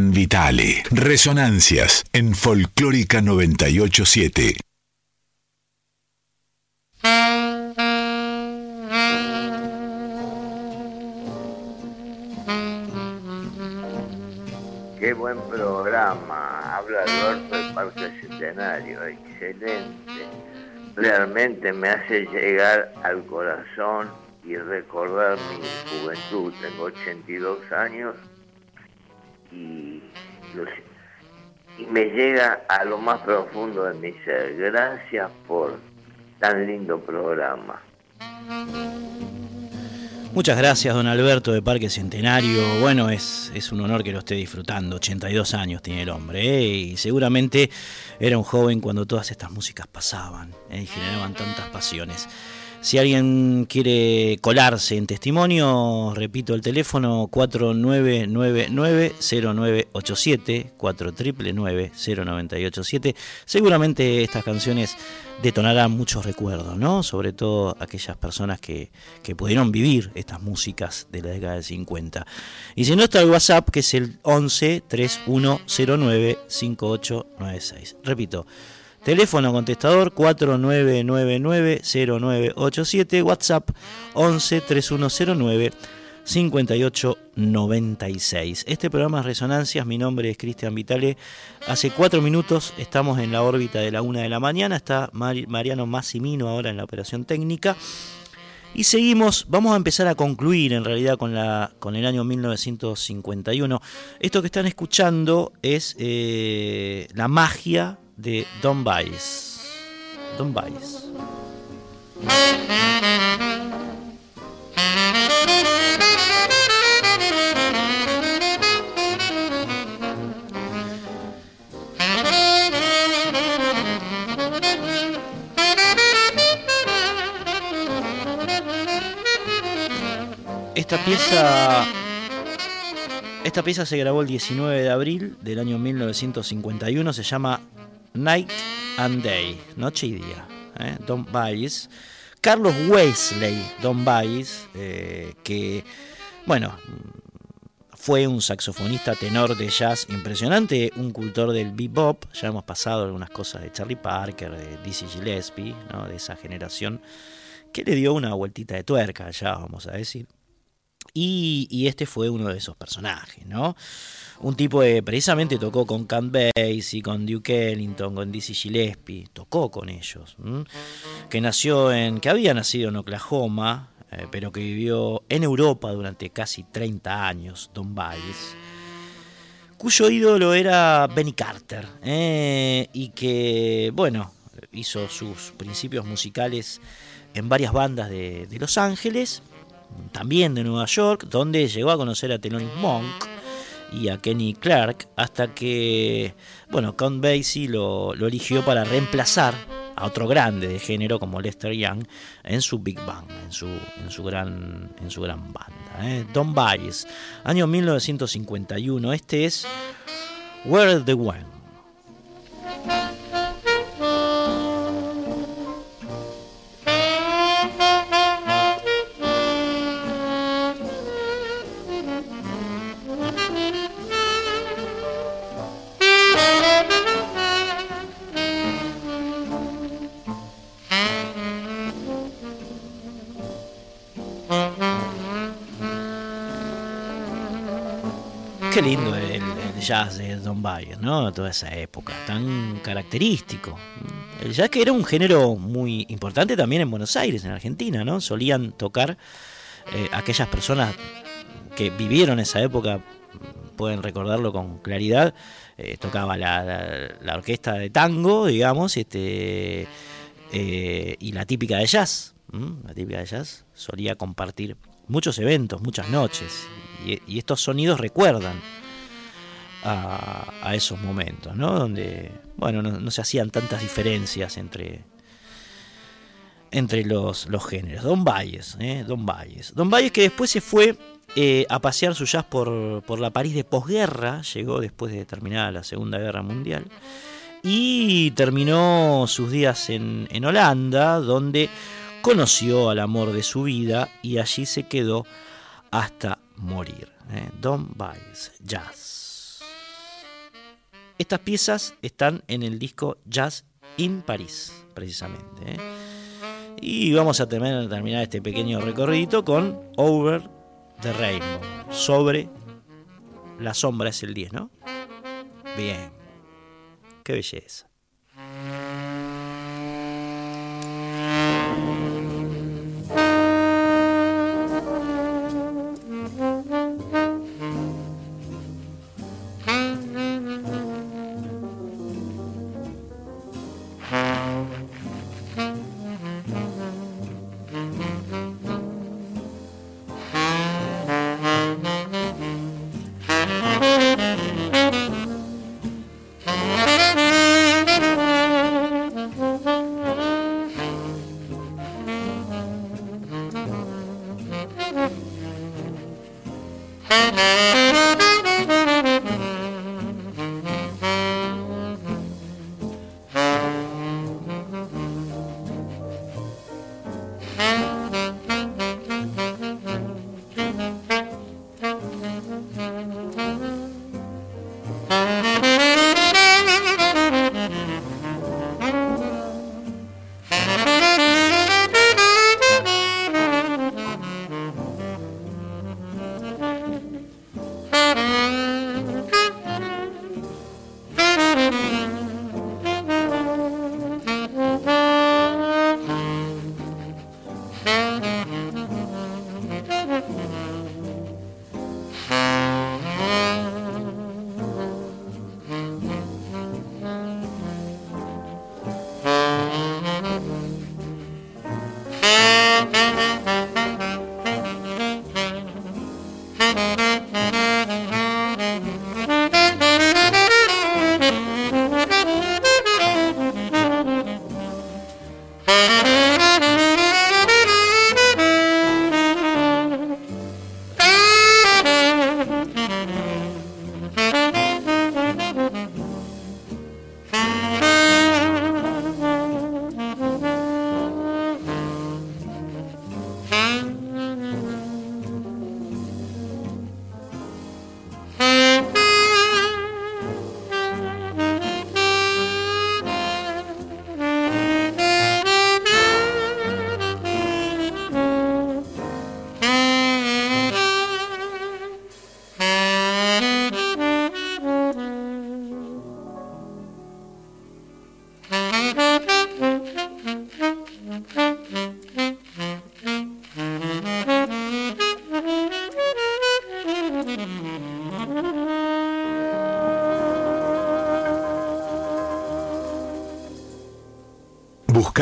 A: Vitale, Resonancias en Folclórica 987.
F: excelente. Realmente me hace llegar al corazón y recordar mi juventud. Tengo 82 años y, me llega a lo más profundo de mi ser. Gracias por tan lindo programa.
B: Muchas gracias, don Alberto de Parque Centenario. Bueno, es, es un honor que lo esté disfrutando. 82 años tiene el hombre ¿eh? y seguramente era un joven cuando todas estas músicas pasaban ¿eh? y generaban tantas pasiones. Si alguien quiere colarse en testimonio, repito el teléfono 4999-0987, 4999-0987. Seguramente estas canciones detonarán muchos recuerdos, ¿no? Sobre todo aquellas personas que, que pudieron vivir estas músicas de la década del 50. Y si no está el WhatsApp, que es el 11 3109 5896. Repito, Teléfono contestador 4999-0987, WhatsApp 11 3109 5896. Este programa es Resonancias, mi nombre es Cristian Vitale. Hace cuatro minutos estamos en la órbita de la una de la mañana, está Mariano Massimino ahora en la operación técnica. Y seguimos, vamos a empezar a concluir en realidad con, el año 1951. Esto que están escuchando es eh, la magia de Don Bice. Don Esta pieza esta pieza se grabó el 19 de abril del año 1951, se llama Night and Day, Noche y Día. ¿eh? Don Baez. Carlos Wesley Don Baez, eh, que, bueno, fue un saxofonista tenor de jazz impresionante, un cultor del bebop. Ya hemos pasado algunas cosas de Charlie Parker, de Dizzy Gillespie, ¿no? de esa generación, que le dio una vueltita de tuerca, ya vamos a decir. Y, este fue uno de esos personajes, ¿no? Un tipo que precisamente tocó con Count Basie, con Duke Ellington, con Dizzy Gillespie, tocó con ellos, que nació en, que había nacido en Oklahoma, eh, pero que vivió en Europa durante casi 30 años, Don Baez, cuyo ídolo era Benny Carter, eh, y que, bueno, hizo sus principios musicales en varias bandas de Los Ángeles, también de Nueva York, donde llegó a conocer a Thelonious Monk y a Kenny Clark, hasta que, bueno, Count Basie lo, eligió para reemplazar a otro grande de género como Lester Young en su Big Bang, en su, en su, gran, en su gran banda. ¿eh? Don Baez, año 1951, este es Where the Wind. Jazz de Don Bayer, ¿no? Toda esa época, tan característico. El jazz que era un género muy importante también en Buenos Aires, en Argentina, ¿no? Solían tocar eh, aquellas personas que vivieron esa época, pueden recordarlo con claridad, eh, tocaba la, orquesta de tango, digamos, este, eh, y la típica de jazz. La típica de jazz solía compartir muchos eventos, muchas noches, y, estos sonidos recuerdan a, esos momentos, ¿no? Donde, bueno, no, se hacían tantas diferencias entre, entre los, los géneros. Don Valles, ¿eh? Don Valles. Don Valles que después se fue eh, a pasear su jazz por, por la París de posguerra, llegó después de terminada la Segunda Guerra Mundial, y terminó sus días en, en Holanda, donde conoció al amor de su vida y allí se quedó hasta morir. ¿eh? Don Baez, Jazz. Estas piezas están en el disco Jazz in Paris, precisamente. ¿eh? Y vamos a terminar este pequeño recorrido con Over the Rainbow. Sobre la sombra es el 10, ¿no? Bien. Qué belleza.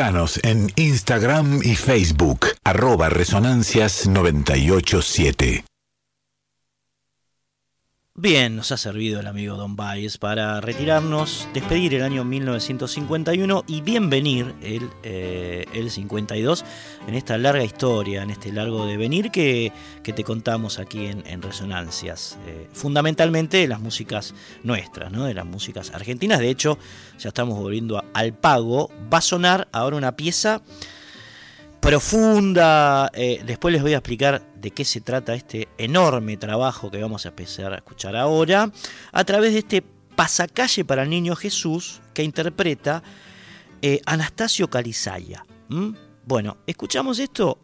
A: Buscanos en Instagram y Facebook, arroba Resonancias 987.
B: Bien, nos ha servido el amigo Don Baez para retirarnos, despedir el año 1951 y bienvenir el, eh, el 52 en esta larga historia, en este largo devenir que, que te contamos aquí en, Resonancias. Eh, fundamentalmente de las músicas nuestras, ¿no? de las músicas argentinas. De hecho, ya estamos volviendo al pago. Va a sonar ahora una pieza profunda. Eh, después les voy a explicar de qué se trata este enorme trabajo que vamos a empezar a escuchar ahora, a través de este pasacalle para el niño Jesús que interpreta eh, Anastasio Calizaya. Bueno, escuchamos esto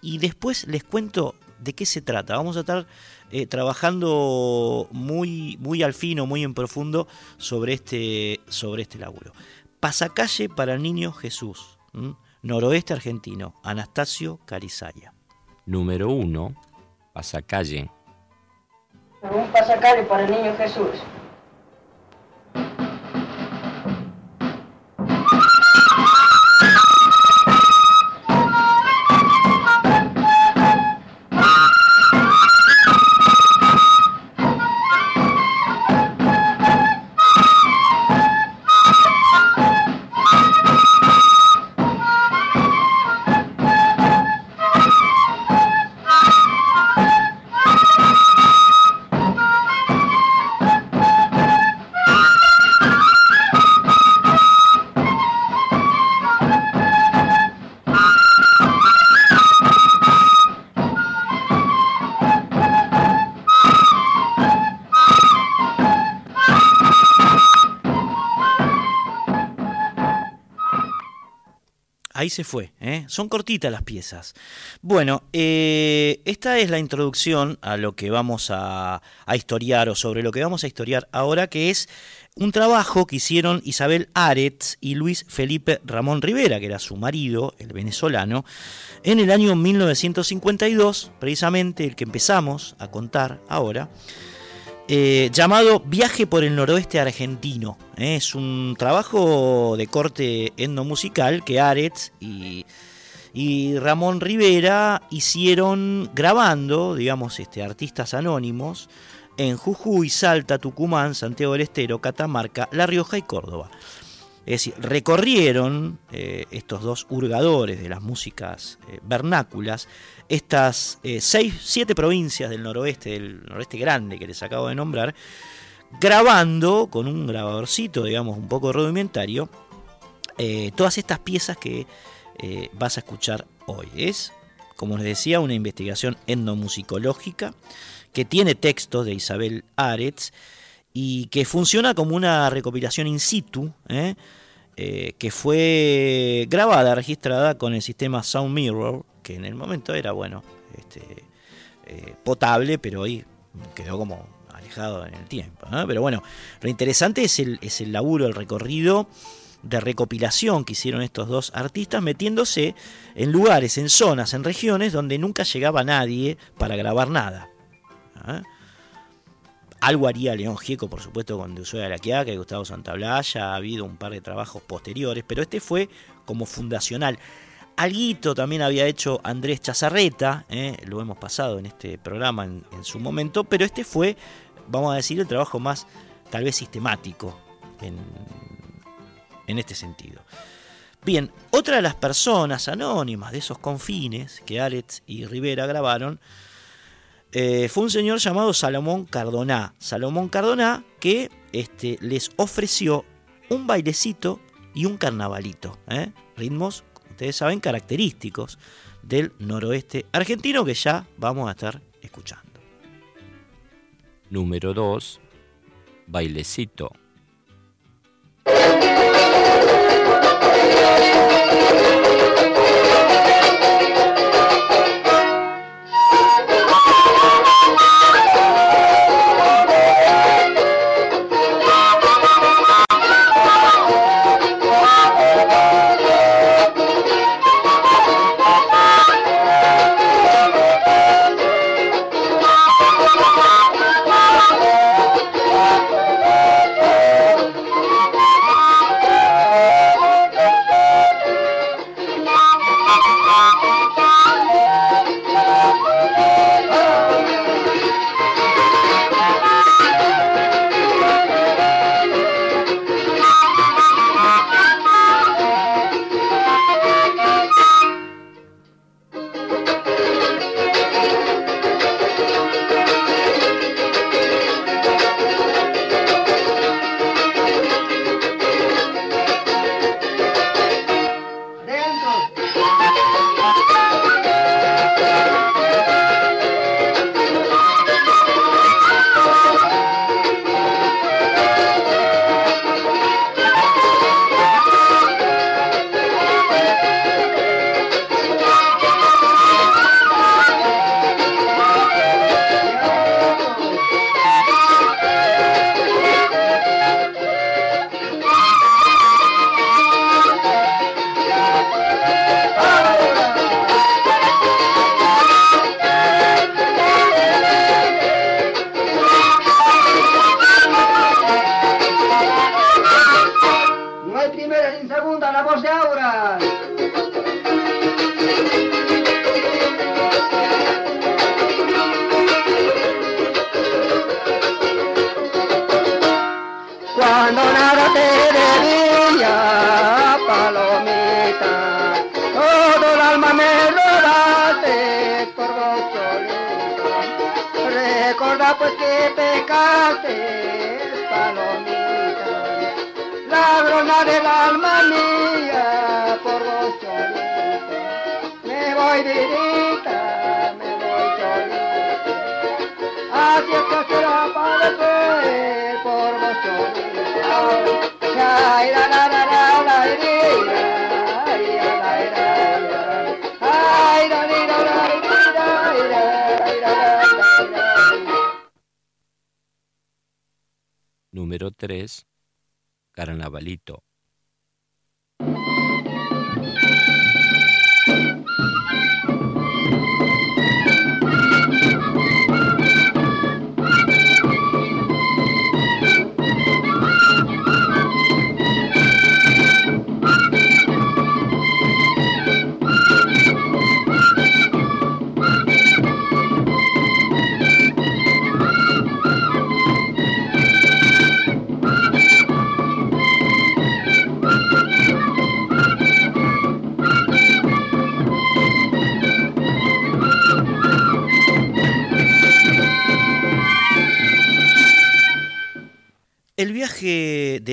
B: y después les cuento de qué se trata. Vamos a estar eh, trabajando muy, muy al fino, muy en profundo sobre este, sobre este laburo. Pasacalle para el niño Jesús noroeste argentino, Anastasio Carizaya.
G: Número 1, pasacalle.
H: Un pasacalle para el niño Jesús.
B: Se fue. ¿eh? Son cortitas las piezas. Bueno, eh, esta es la introducción a lo que vamos a, historiar o sobre lo que vamos a historiar ahora, que es un trabajo que hicieron Isabel Aretz y Luis Felipe Ramón Rivera, que era su marido, el venezolano, en el año 1952, precisamente el que empezamos a contar ahora. Eh, llamado Viaje por el Noroeste Argentino. Eh, es un trabajo de corte etnomusical que Aretz y, Ramón Rivera hicieron grabando, digamos, este, artistas anónimos en Jujuy, Salta, Tucumán, Santiago del Estero, Catamarca, La Rioja y Córdoba. Es decir, recorrieron eh, estos dos hurgadores de las músicas vernáculas estas eh, seis, siete provincias del noroeste, del noroeste grande que les acabo de nombrar, grabando con un grabadorcito, digamos, un poco rudimentario, eh, todas estas piezas que eh, vas a escuchar hoy. Es, como les decía, una investigación etnomusicológica que tiene textos de Isabel Aretz y que funciona como una recopilación in situ, que fue grabada, registrada con el sistema Sound Mirror que en el momento era, bueno, este, eh, potable, pero hoy quedó como alejado en el tiempo. Pero bueno, lo interesante es el, es el laburo, el recorrido de recopilación que hicieron estos dos artistas metiéndose en lugares, en zonas, en regiones donde nunca llegaba nadie para grabar nada. Algo haría León Gieco, por supuesto, con De de la Quiaca y Gustavo Santablaya, ha habido un par de trabajos posteriores, pero este fue como fundacional. Alguito también había hecho Andrés Chazarreta, ¿eh? lo hemos pasado en este programa en, su momento, pero este fue, vamos a decir, el trabajo más tal vez sistemático en, este sentido. Bien, otra de las personas anónimas de esos confines que Alex y Rivera grabaron eh, fue un señor llamado Salomón Cardoná. Salomón Cardoná que este, les ofreció un bailecito y un carnavalito, ¿eh? ritmos ustedes saben, característicos del noroeste argentino que ya vamos a estar escuchando.
G: Número 2. Bailecito.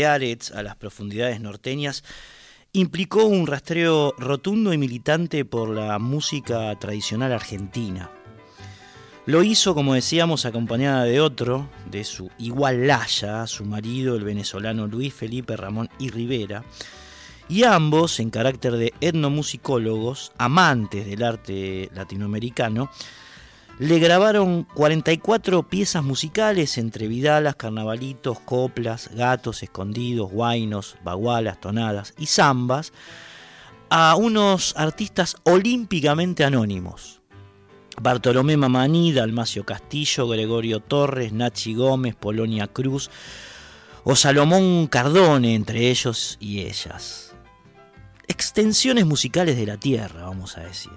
B: A las profundidades norteñas implicó un rastreo rotundo y militante por la música tradicional argentina. Lo hizo, como decíamos, acompañada de otro, de su igual Laya, su marido, el venezolano Luis Felipe Ramón y Rivera, y ambos, en carácter de etnomusicólogos, amantes del arte latinoamericano, le grabaron 44 piezas musicales entre vidalas, carnavalitos, coplas, gatos escondidos, guainos, bagualas, tonadas y zambas a unos artistas olímpicamente anónimos. Bartolomé Mamani, Dalmacio Castillo, Gregorio Torres, Nachi Gómez, Polonia Cruz o Salomón Cardone entre ellos y ellas. Extensiones musicales de la tierra, vamos a decir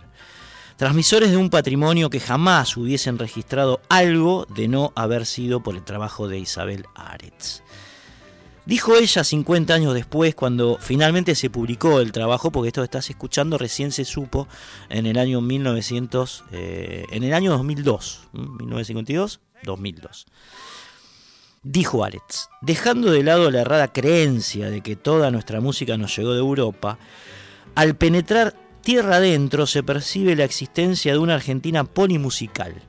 B: transmisores de un patrimonio que jamás hubiesen registrado algo de no haber sido por el trabajo de Isabel Aretz. Dijo ella 50 años después, cuando finalmente se publicó el trabajo, porque esto que estás escuchando recién se supo en el año 1900, eh, en el año 2002, 1952, 2002. Dijo Aretz, dejando de lado la errada creencia de que toda nuestra música nos llegó de Europa, al penetrar tierra adentro se percibe la existencia de una Argentina polimusical.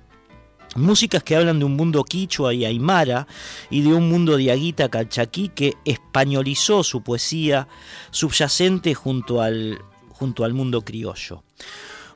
B: Músicas que hablan de un mundo quichua y aymara y de un mundo diaguita calchaquí que españolizó su poesía subyacente junto al, junto al mundo criollo.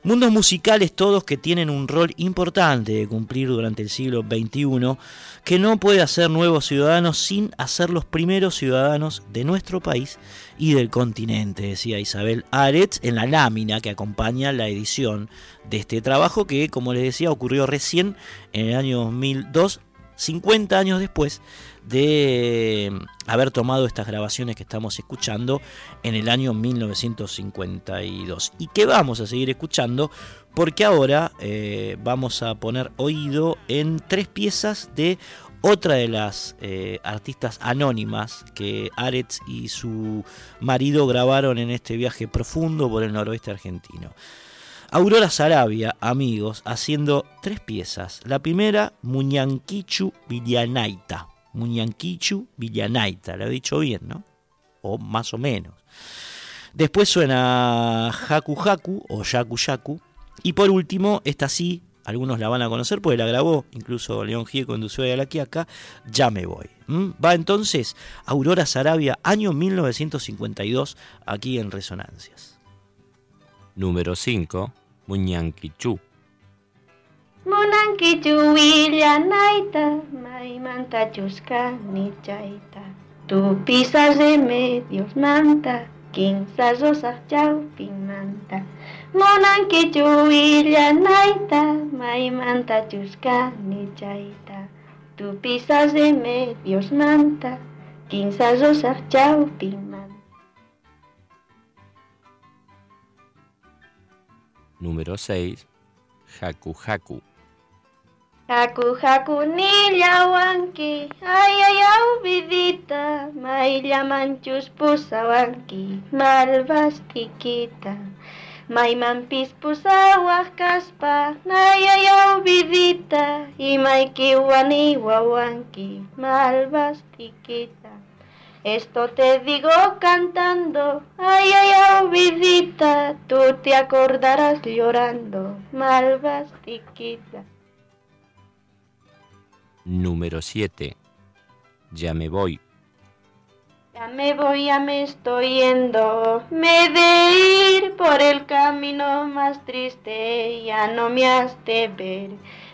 B: Mundos musicales todos que tienen un rol importante de cumplir durante el siglo XXI, que no puede hacer nuevos ciudadanos sin hacer los primeros ciudadanos de nuestro país y del continente, decía Isabel Aretz en la lámina que acompaña la edición de este trabajo que, como les decía, ocurrió recién en el año 2002, 50 años después de haber tomado estas grabaciones que estamos escuchando en el año 1952 y que vamos a seguir escuchando porque ahora eh, vamos a poner oído en tres piezas de otra de las eh, artistas anónimas que Aretz y su marido grabaron en este viaje profundo por el noroeste argentino. Aurora Sarabia, amigos, haciendo tres piezas. La primera, Muñanquichu Villanaita. Muñanquichu Villanaita, lo he dicho bien, ¿no? O más o menos. Después suena Haku Haku o Yaku Yaku. Y por último, esta sí, algunos la van a conocer porque la grabó, incluso León Gieco en a la Quiaca, Ya me voy. ¿Mm? Va entonces Aurora Sarabia, año 1952, aquí en Resonancias.
G: Número 5. Muñanquichú.
I: Munanquichu Villanaita, Maimanta Chusca Nichaita. Tu pisas de medios manta, quinza rosa chau pimanta. Monanquichu Villanaita, Maimanta Chusca Nichaita. Tu pisas de medios manta, quinza rosa chau pimanta.
G: Número 6. Haku Haku.
I: Haku haku nillawanki, ay ay au vidita, mailla manchus pusawanki, malvas tikita. Mayman pispusawaq kaspa nayayaw vidita Imayki wani wawanki malvastikita Esto te digo cantando, ay, ay, ay, tú te acordarás llorando, malvastiquita.
G: Número 7. Ya me voy.
I: Ya me voy, ya me estoy yendo, me de ir por el camino más triste, ya no me has de ver.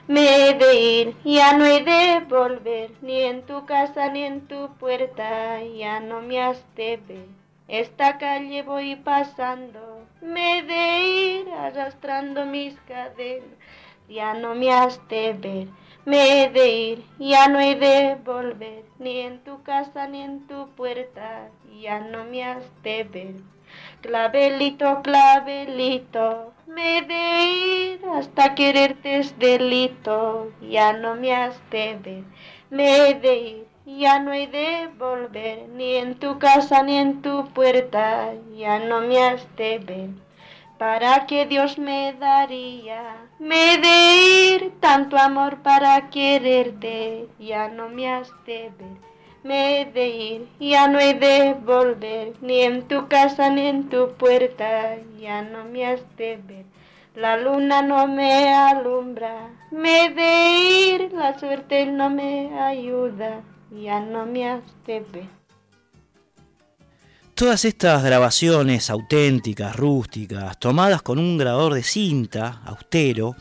I: Me he de ir, ya no he de volver, ni en tu casa ni en tu puerta, ya no me has de ver. Esta calle voy pasando, me he de ir arrastrando mis cadenas, ya no me has de ver. Me he de ir, ya no he de volver, ni en tu casa ni en tu puerta, ya no me has de ver. Clavelito, clavelito, me he de ir hasta quererte es delito, ya no me has de ver. Me he de ir, ya no he de volver, ni en tu casa ni en tu puerta, ya no me has de ver. ¿Para que Dios me daría? Me de ir tanto amor para quererte, ya no me has de ver. Me he de ir, ya no he de volver, ni en tu casa ni en tu puerta, ya no me has de ver. La luna no me alumbra, me he de ir, la suerte no me ayuda, ya no me has de ver.
B: Todas estas grabaciones auténticas, rústicas, tomadas con un grabador de cinta austero,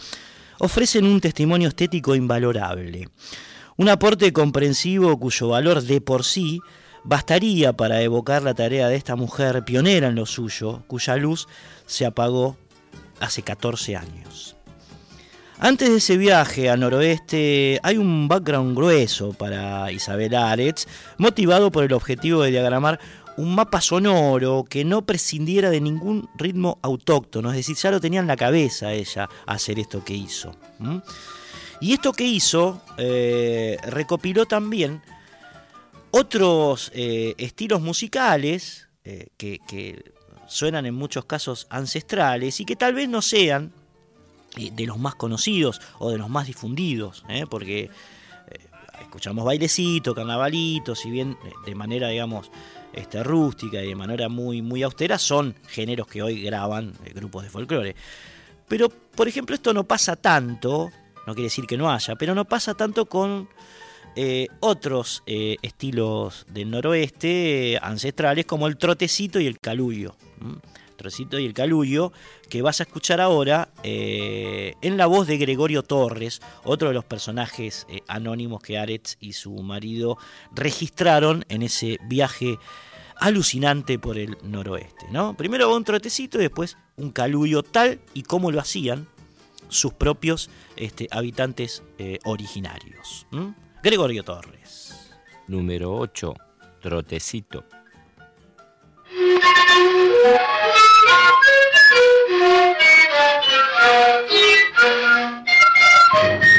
B: ofrecen un testimonio estético invalorable. Un aporte comprensivo cuyo valor de por sí bastaría para evocar la tarea de esta mujer pionera en lo suyo, cuya luz se apagó hace 14 años. Antes de ese viaje al noroeste hay un background grueso para Isabel Aretz, motivado por el objetivo de diagramar un mapa sonoro que no prescindiera de ningún ritmo autóctono, es decir, ya lo tenía en la cabeza ella hacer esto que hizo. Y esto que hizo eh, recopiló también otros eh, estilos musicales eh, que, que, suenan en muchos casos ancestrales y que tal vez no sean de los más conocidos o de los más difundidos, porque escuchamos bailecito, carnavalito, si bien de manera, digamos, este, rústica y de manera muy, muy austera, son géneros que hoy graban grupos de folclore. Pero, por ejemplo, esto no pasa tanto no quiere decir que no haya, pero no pasa tanto con eh, otros eh, estilos del noroeste ancestrales como el trotecito y el calullo. Trotecito y el calullo, que vas a escuchar ahora eh, en la voz de Gregorio Torres, otro de los personajes anónimos que Aretz y su marido registraron en ese viaje alucinante por el noroeste. ¿no? Primero un trotecito y después un calullo tal y como lo hacían sus propios este, habitantes eh, originarios. Gregorio Torres.
G: Número 8. Trotecito.
I: Thank
B: you.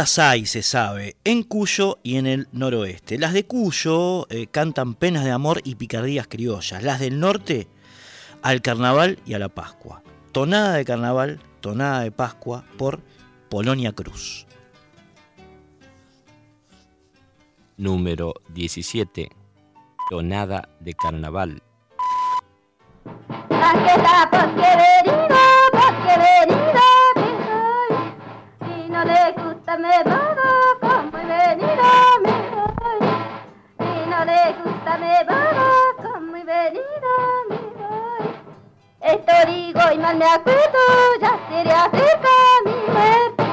B: Hay, se sabe, en Cuyo y en el noroeste. Las de Cuyo eh, cantan penas de amor y picardías criollas. Las del norte al carnaval y a la Pascua. Tonada de carnaval, tonada de Pascua por Polonia Cruz.
I: Número 17. Tonada de carnaval.
J: Me vago, como he venido me voy. Si no le gusta me vago, como he venido me voy. Esto digo y mal me acuerdo, ya sería cerca mi muerte.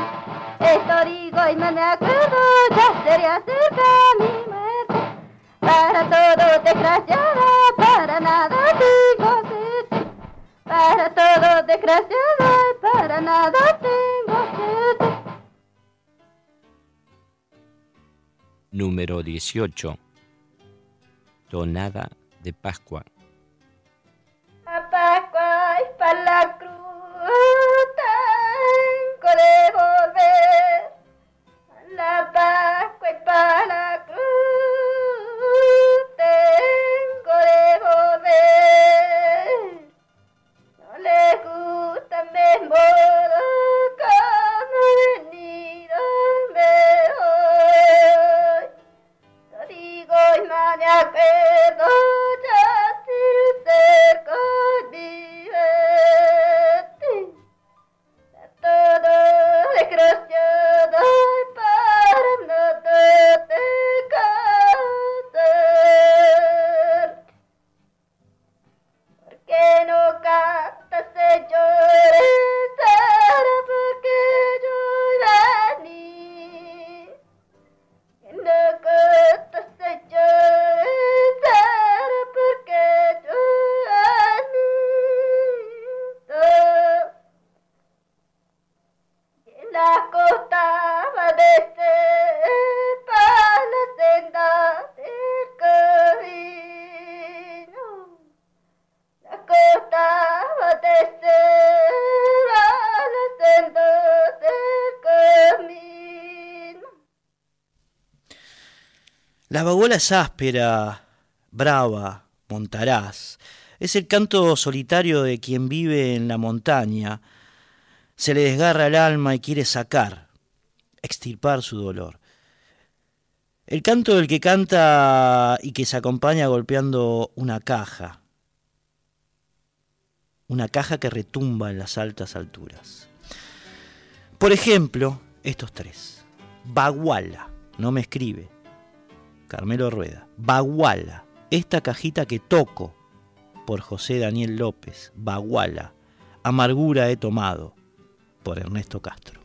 J: Esto digo y mal me acuerdo, ya sería cerca mi muerte. Para todo desgraciado, para nada digo sí. Para todo desgraciado, para nada tengo
I: número 18. Tonada de Pascua.
J: Es
B: áspera, brava, montarás. Es el canto solitario de quien vive en la montaña. Se le desgarra el alma y quiere sacar, extirpar su dolor. El canto del que canta y que se acompaña golpeando una caja. Una caja que retumba en las altas alturas. Por ejemplo, estos tres. Baguala, no me escribe. Carmelo Rueda. Baguala, esta cajita que toco, por José Daniel López. Baguala, amargura he tomado, por Ernesto Castro.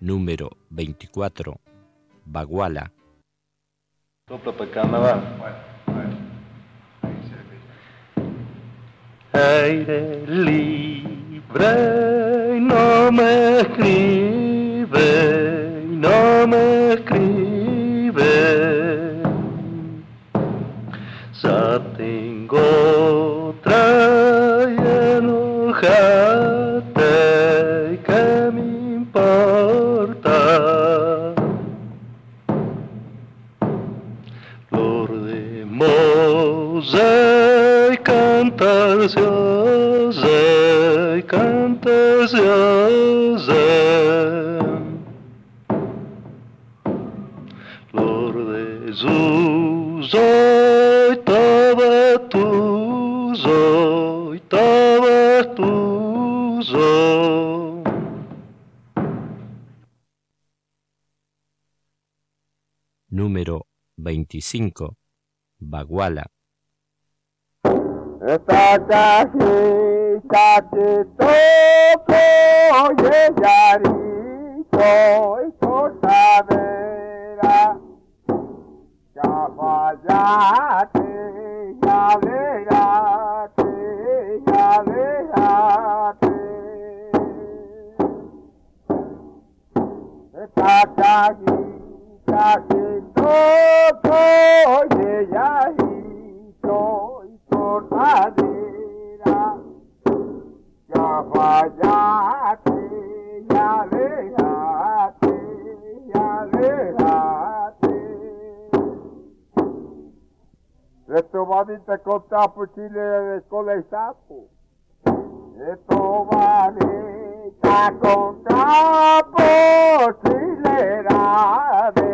K: Número 24. Baguala.
C: Sopla para carnaval. Aire libre y no me escribe, y no me escribe.
K: 25. Baguala.
L: Que toco y cortadera ya fallate, ya ya a contar por Chile de escuela y sapo. Esto va a contar por Chile de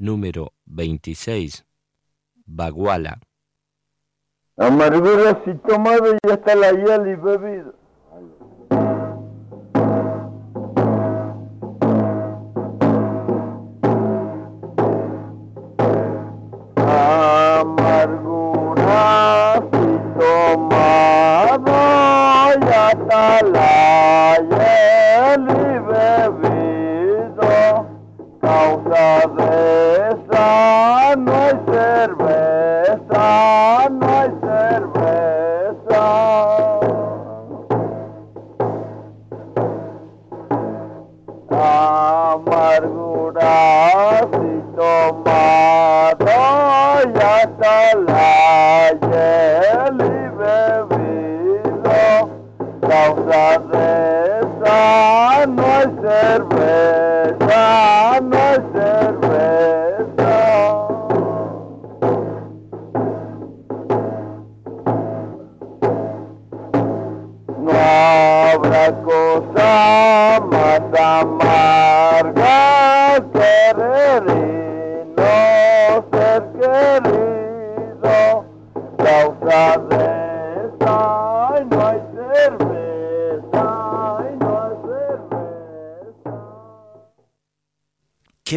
K: Número 26. Baguala.
L: Amargura si tomado y hasta la hiel y bebido. Cerveza, no hay cerveza. No habrá cosa más amarga que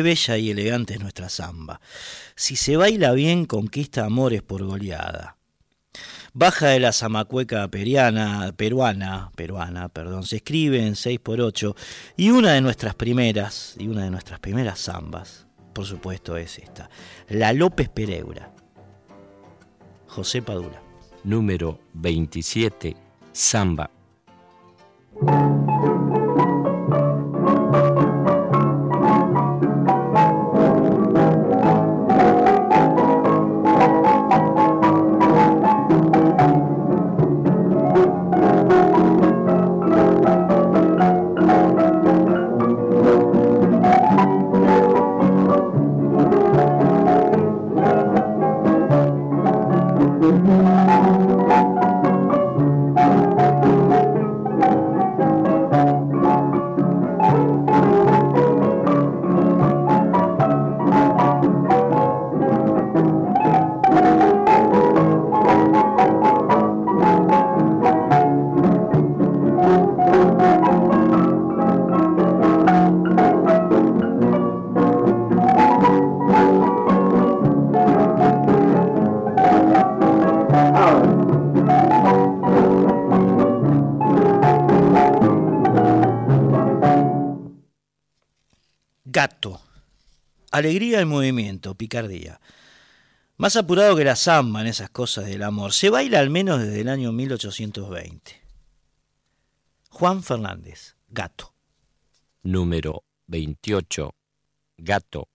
B: bella y elegante es nuestra samba. Si se baila bien, conquista amores por goleada. Baja de la zamacueca periana, peruana, peruana, perdón, se escribe en 6x8 y una de nuestras primeras, y una de nuestras primeras zambas, por supuesto, es esta, la López Pereira. José Padula.
K: Número 27. Samba.
B: Alegría en movimiento, picardía. Más apurado que la samba en esas cosas del amor. Se baila al menos desde el año 1820. Juan Fernández, Gato.
G: Número 28. Gato.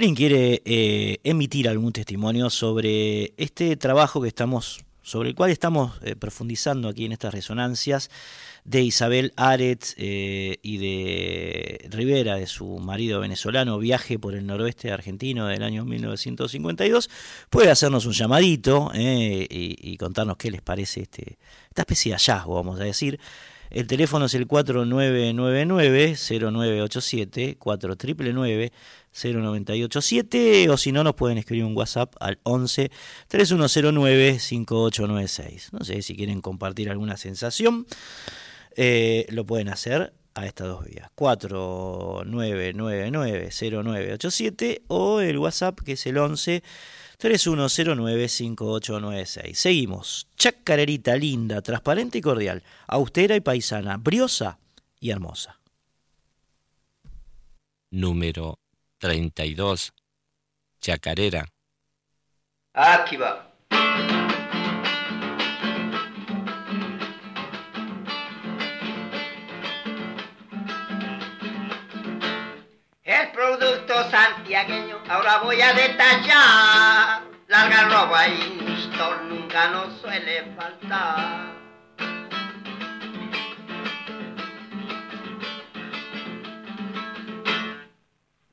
B: Alguien quiere eh, emitir algún testimonio sobre este trabajo que estamos, sobre el cual estamos eh, profundizando aquí en estas resonancias de Isabel Aretz eh, y de Rivera, de su marido venezolano, viaje por el noroeste argentino del año 1952, puede hacernos un llamadito y, y, contarnos qué les parece este, esta especie de hallazgo, vamos a decir. El teléfono es el 4999-0987, 4999 0987 o si no nos pueden escribir un WhatsApp al 11 3109 5896. No sé si quieren compartir alguna sensación, eh, lo pueden hacer a estas dos vías, 4999 0987 o el WhatsApp que es el 11 3109 5896. Seguimos. Chacarerita linda, transparente y cordial, austera y paisana, briosa y hermosa.
G: Número 32. Chacarera.
M: Aquí va. El producto santiagueño, ahora voy a detallar. Larga ropa y nunca nos suele faltar.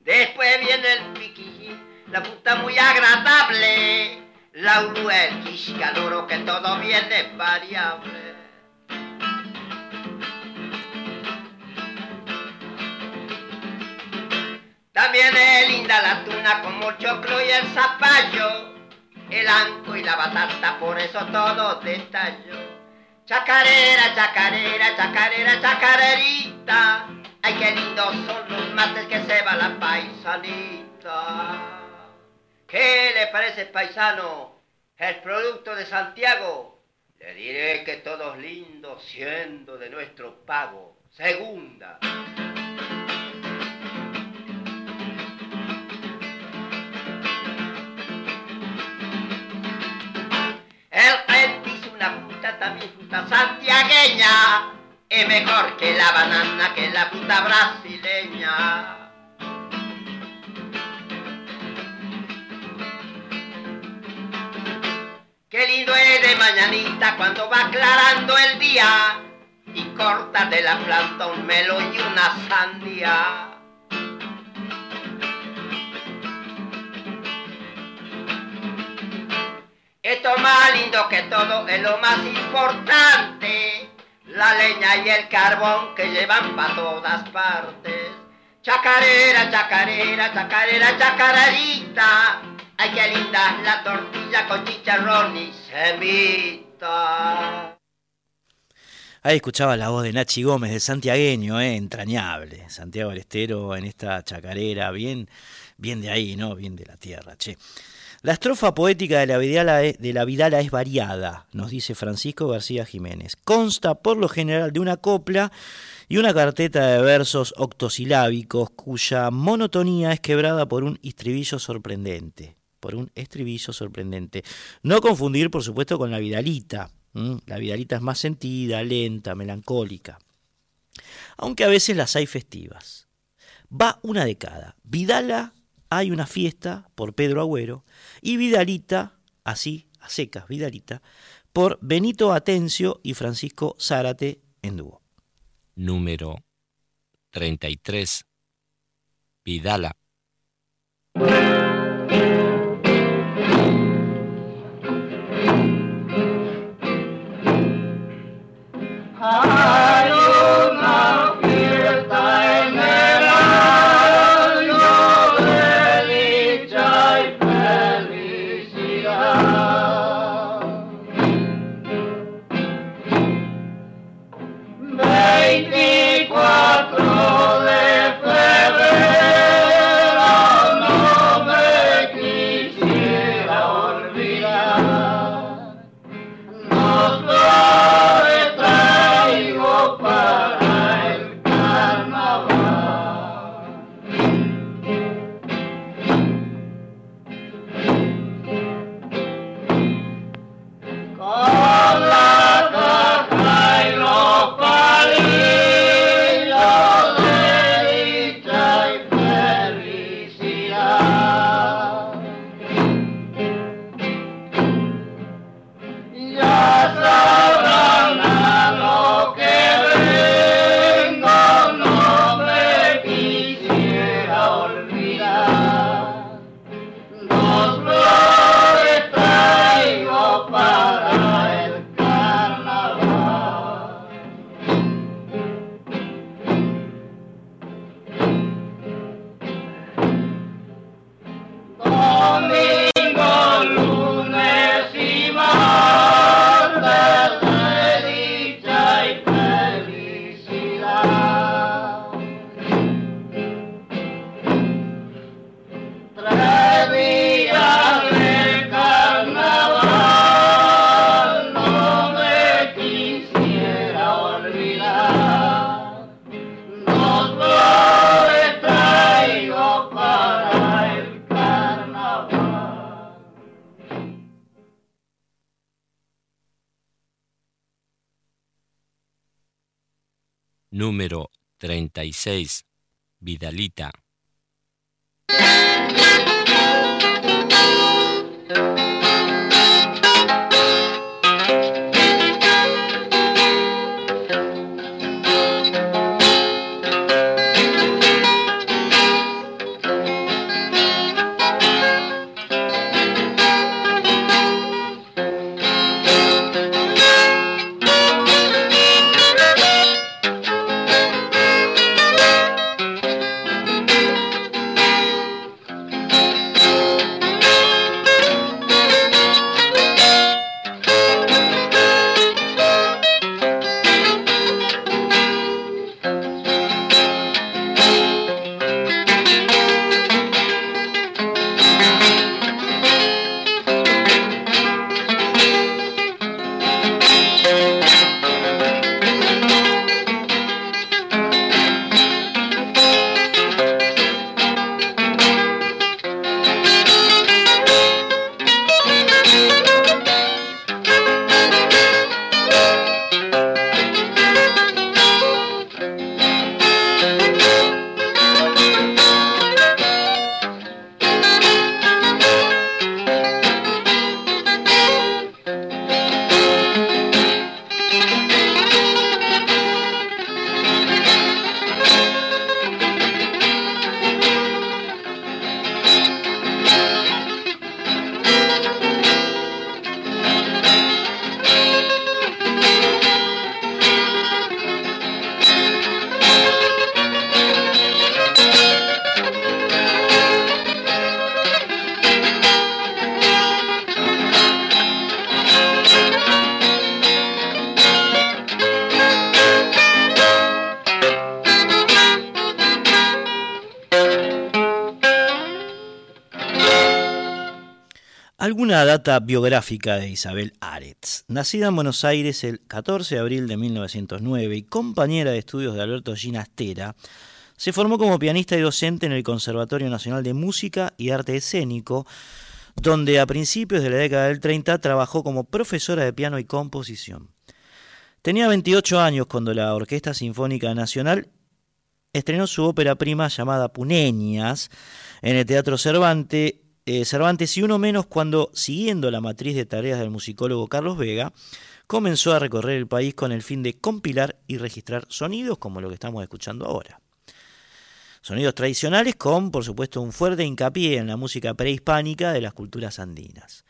M: Después viene el piquillín, la puta muy agradable. La uru, el quiscaluro, que todo viene variable. También es linda la tuna como el choclo y el zapallo, el anco y la batata, por eso todo detallo. Chacarera, chacarera, chacarera, chacarerita. Ay, qué lindos son los mates que se va la paisanita. ¿Qué le parece, paisano? El producto de Santiago. Le diré que todos lindos siendo de nuestro pago. Segunda. El gente hizo una puta también puta santiagueña. Es mejor que la banana que la puta brasileña. Qué lindo es de mañanita cuando va aclarando el día y corta de la planta un melón y una sandía. Esto más lindo que todo es lo más importante, la leña y el carbón que llevan para todas partes. Chacarera, chacarera, chacarera, chacarerita, ay qué linda la tortilla con chicharrón y semita.
B: Ahí escuchaba la voz de Nachi Gómez, de santiagueño, eh, entrañable. Santiago del Estero en esta chacarera, bien, bien de ahí, ¿no? Bien de la tierra, che. La estrofa poética de la, Vidala, de la Vidala es variada, nos dice Francisco García Jiménez. Consta por lo general de una copla y una carteta de versos octosilábicos cuya monotonía es quebrada por un estribillo sorprendente. Por un estribillo sorprendente. No confundir, por supuesto, con la Vidalita. La Vidalita es más sentida, lenta, melancólica. Aunque a veces las hay festivas. Va una década. Vidala hay una fiesta por Pedro Agüero y Vidalita, así, a secas, Vidalita, por Benito Atencio y Francisco Zárate en dúo.
G: número 33. Vidala. 36. Vidalita.
B: Biográfica de Isabel Aretz. Nacida en Buenos Aires el 14 de abril de 1909 y compañera de estudios de Alberto Ginastera, se formó como pianista y docente en el Conservatorio Nacional de Música y Arte Escénico, donde a principios de la década del 30 trabajó como profesora de piano y composición. Tenía 28 años cuando la Orquesta Sinfónica Nacional estrenó su ópera prima llamada Puneñas en el Teatro Cervantes, eh, Cervantes y uno menos cuando, siguiendo la matriz de tareas del musicólogo Carlos Vega, comenzó a recorrer el país con el fin de compilar y registrar sonidos como lo que estamos escuchando ahora. Sonidos tradicionales con, por supuesto, un fuerte hincapié en la música prehispánica de las culturas andinas.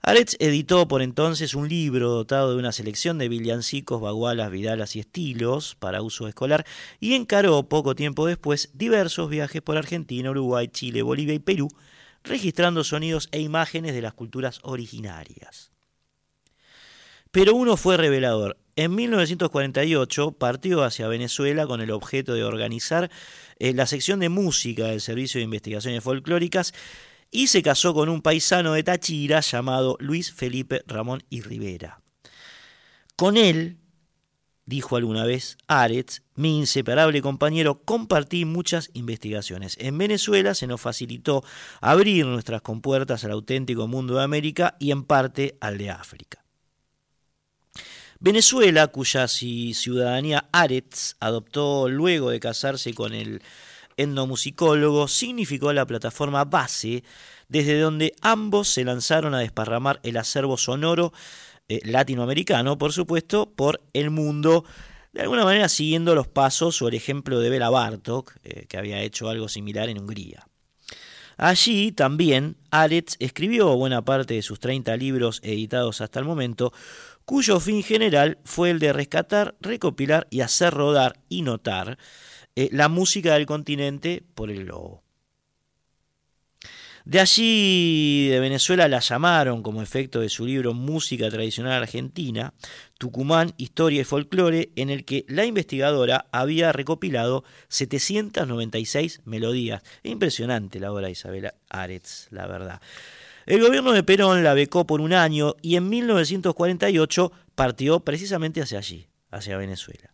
B: Aretz editó por entonces un libro dotado de una selección de villancicos, bagualas, vidalas y estilos para uso escolar y encaró poco tiempo después diversos viajes por Argentina, Uruguay, Chile, Bolivia y Perú, registrando sonidos e imágenes de las culturas originarias. Pero uno fue revelador. En 1948 partió hacia Venezuela con el objeto de organizar eh, la sección de música del Servicio de Investigaciones Folclóricas y se casó con un paisano de Táchira llamado Luis Felipe Ramón y Rivera. Con él, dijo alguna vez Aretz, mi inseparable compañero, compartí muchas investigaciones. En Venezuela se nos facilitó abrir nuestras compuertas al auténtico mundo de América y en parte al de África. Venezuela, cuya ciudadanía Aretz adoptó luego de casarse con el etnomusicólogo, significó la plataforma base desde donde ambos se lanzaron a desparramar el acervo sonoro eh, latinoamericano, por supuesto, por el mundo, de alguna manera siguiendo los pasos o el ejemplo de Bela Bartok, eh, que había hecho algo similar en Hungría. Allí también Aretz escribió buena parte de sus 30 libros editados hasta el momento, cuyo fin general fue el de rescatar, recopilar y hacer rodar y notar eh, la música del continente por el globo. De allí, de Venezuela, la llamaron como efecto de su libro Música Tradicional Argentina, Tucumán, Historia y Folclore, en el que la investigadora había recopilado 796 melodías. Impresionante la obra de Isabel Aretz, la verdad. El gobierno de Perón la becó por un año y en 1948 partió precisamente hacia allí, hacia Venezuela.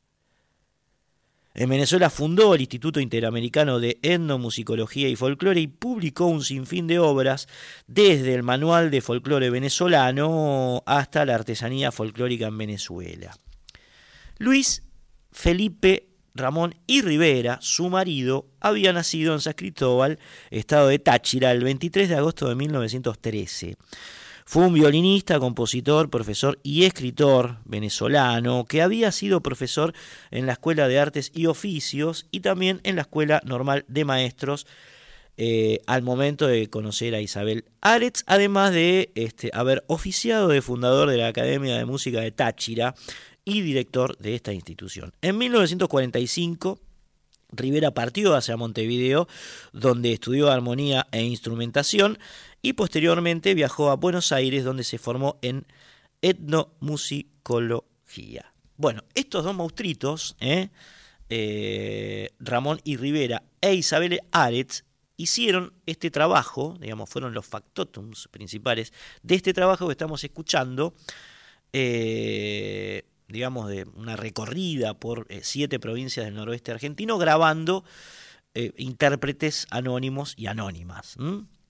B: En Venezuela fundó el Instituto Interamericano de Etnomusicología y Folclore y publicó un sinfín de obras, desde el Manual de Folclore Venezolano hasta la artesanía folclórica en Venezuela. Luis Felipe Ramón y Rivera, su marido, había nacido en San Cristóbal, estado de Táchira, el 23 de agosto de 1913. Fue un violinista, compositor, profesor y escritor venezolano que había sido profesor en la Escuela de Artes y Oficios y también en la Escuela Normal de Maestros eh, al momento de conocer a Isabel Aretz, además de este, haber oficiado de fundador de la Academia de Música de Táchira y director de esta institución. En 1945 Rivera partió hacia Montevideo, donde estudió armonía e instrumentación, y posteriormente viajó a Buenos Aires, donde se formó en etnomusicología. Bueno, estos dos monstruitos, ¿eh? Eh, Ramón y Rivera e Isabel Aretz, hicieron este trabajo, digamos, fueron los factotums principales de este trabajo que estamos escuchando. Eh, digamos, de una recorrida por siete provincias del noroeste argentino, grabando intérpretes anónimos y anónimas.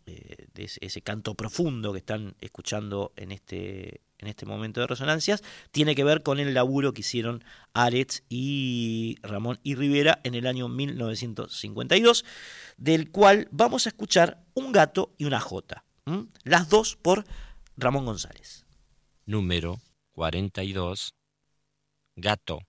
B: Eh, de ese, canto profundo que están escuchando en este, en este momento de resonancias, tiene que ver con el laburo que hicieron Aretz y Ramón y Rivera en el año 1952, del cual vamos a escuchar un gato y una jota, las dos por Ramón González.
G: Número 42 gato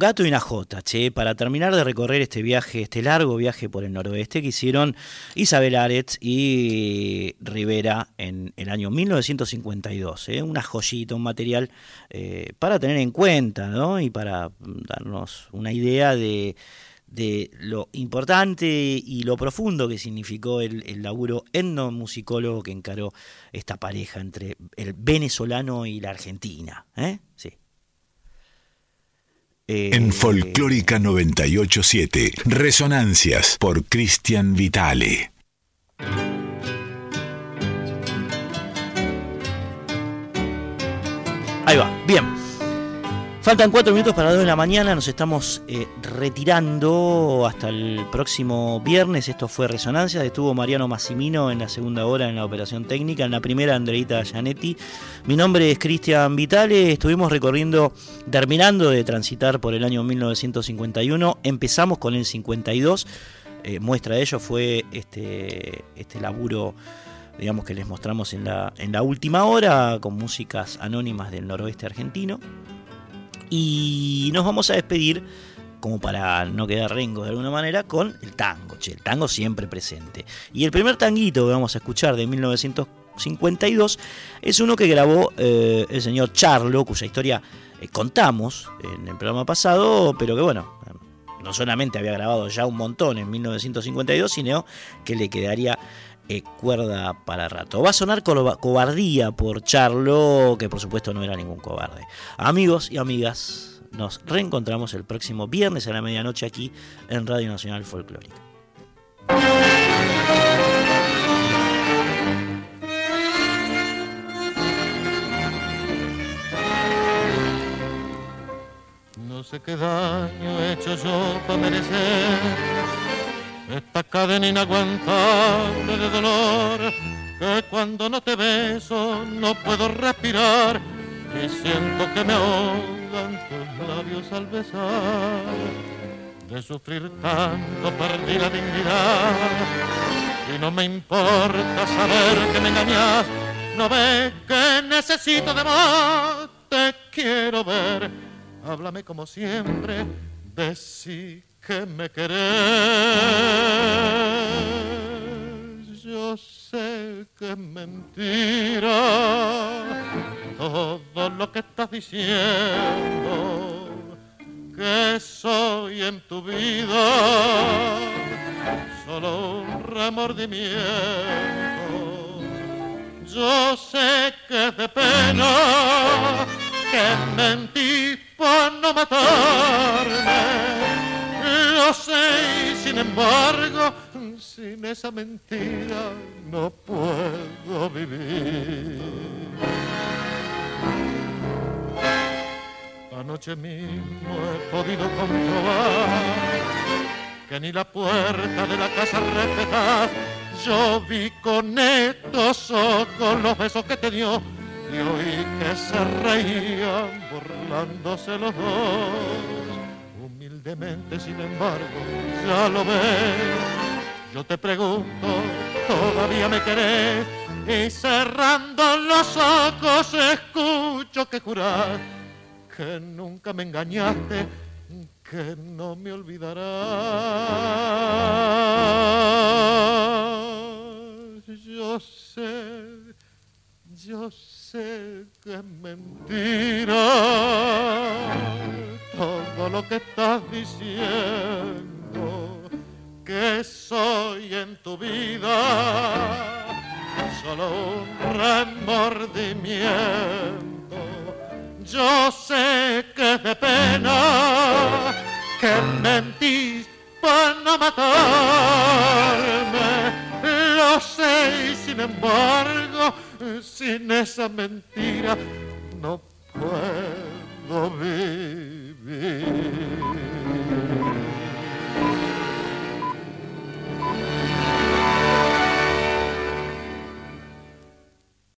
B: gato y una jota, che, para terminar de recorrer este viaje, este largo viaje por el noroeste que hicieron Isabel Aretz y Rivera en el año 1952. ¿eh? Una joyita, un material eh, para tener en cuenta, ¿no? Y para darnos una idea de, de lo importante y lo profundo que significó el, el laburo etnomusicólogo que encaró esta pareja entre el venezolano y la argentina. ¿eh? Sí.
A: En Folclórica 987, Resonancias por Cristian Vitale.
B: Ahí va, bien. Faltan cuatro minutos para 2 de la mañana, nos estamos eh, retirando hasta el próximo viernes. Esto fue Resonancia, estuvo Mariano Massimino en la segunda hora en la operación técnica, en la primera Andreita Gianetti. Mi nombre es Cristian Vitale, estuvimos recorriendo, terminando de transitar por el año 1951, empezamos con el 52, eh, muestra de ello fue este, este laburo digamos que les mostramos en la, en la última hora con músicas anónimas del noroeste argentino. Y nos vamos a despedir, como para no quedar rengo de alguna manera, con el tango, che, el tango siempre presente. Y el primer tanguito que vamos a escuchar de 1952 es uno que grabó eh, el señor Charlo, cuya historia eh, contamos en el programa pasado, pero que bueno, no solamente había grabado ya un montón en 1952, sino que le quedaría eh, cuerda para rato. Va a sonar co- cobardía por Charlo, que por supuesto no era ningún cobarde. Amigos y amigas, nos reencontramos el próximo viernes a la medianoche aquí en Radio Nacional Folclórica.
N: No sé qué daño he hecho yo para merecer esta cadena inaguantable de dolor que cuando no te beso no puedo respirar y siento que me ahogan tus labios al besar. De sufrir tanto perdí la dignidad y no me importa saber que me engañas. No ves que necesito de más, te quiero ver. Háblame como siempre, decí que me querés. Yo sé que es mentira todo lo que estás diciendo, que soy en tu vida solo un remordimiento. Yo sé que es de pena que mentí por no matarme. Lo sé y sin embargo, sin esa mentira no puedo vivir. Anoche mismo he podido comprobar que ni la puerta de la casa respetas. Yo vi con estos ojos los besos que te dio y oí que se reían burlándose los dos. Sin embargo, ya lo ves. Yo yo te pregunto, ¿todavía me querés? Y cerrando los ojos escucho que jurás que nunca me engañaste, que no me olvidarás. Yo sé, yo sé que es mentira todo lo que estás diciendo, que soy en tu vida solo un remordimiento. Yo sé que es de pena que mentís para no matarme. Lo sé y sin embargo, sin esa mentira no puedo vivir. Mm-hmm.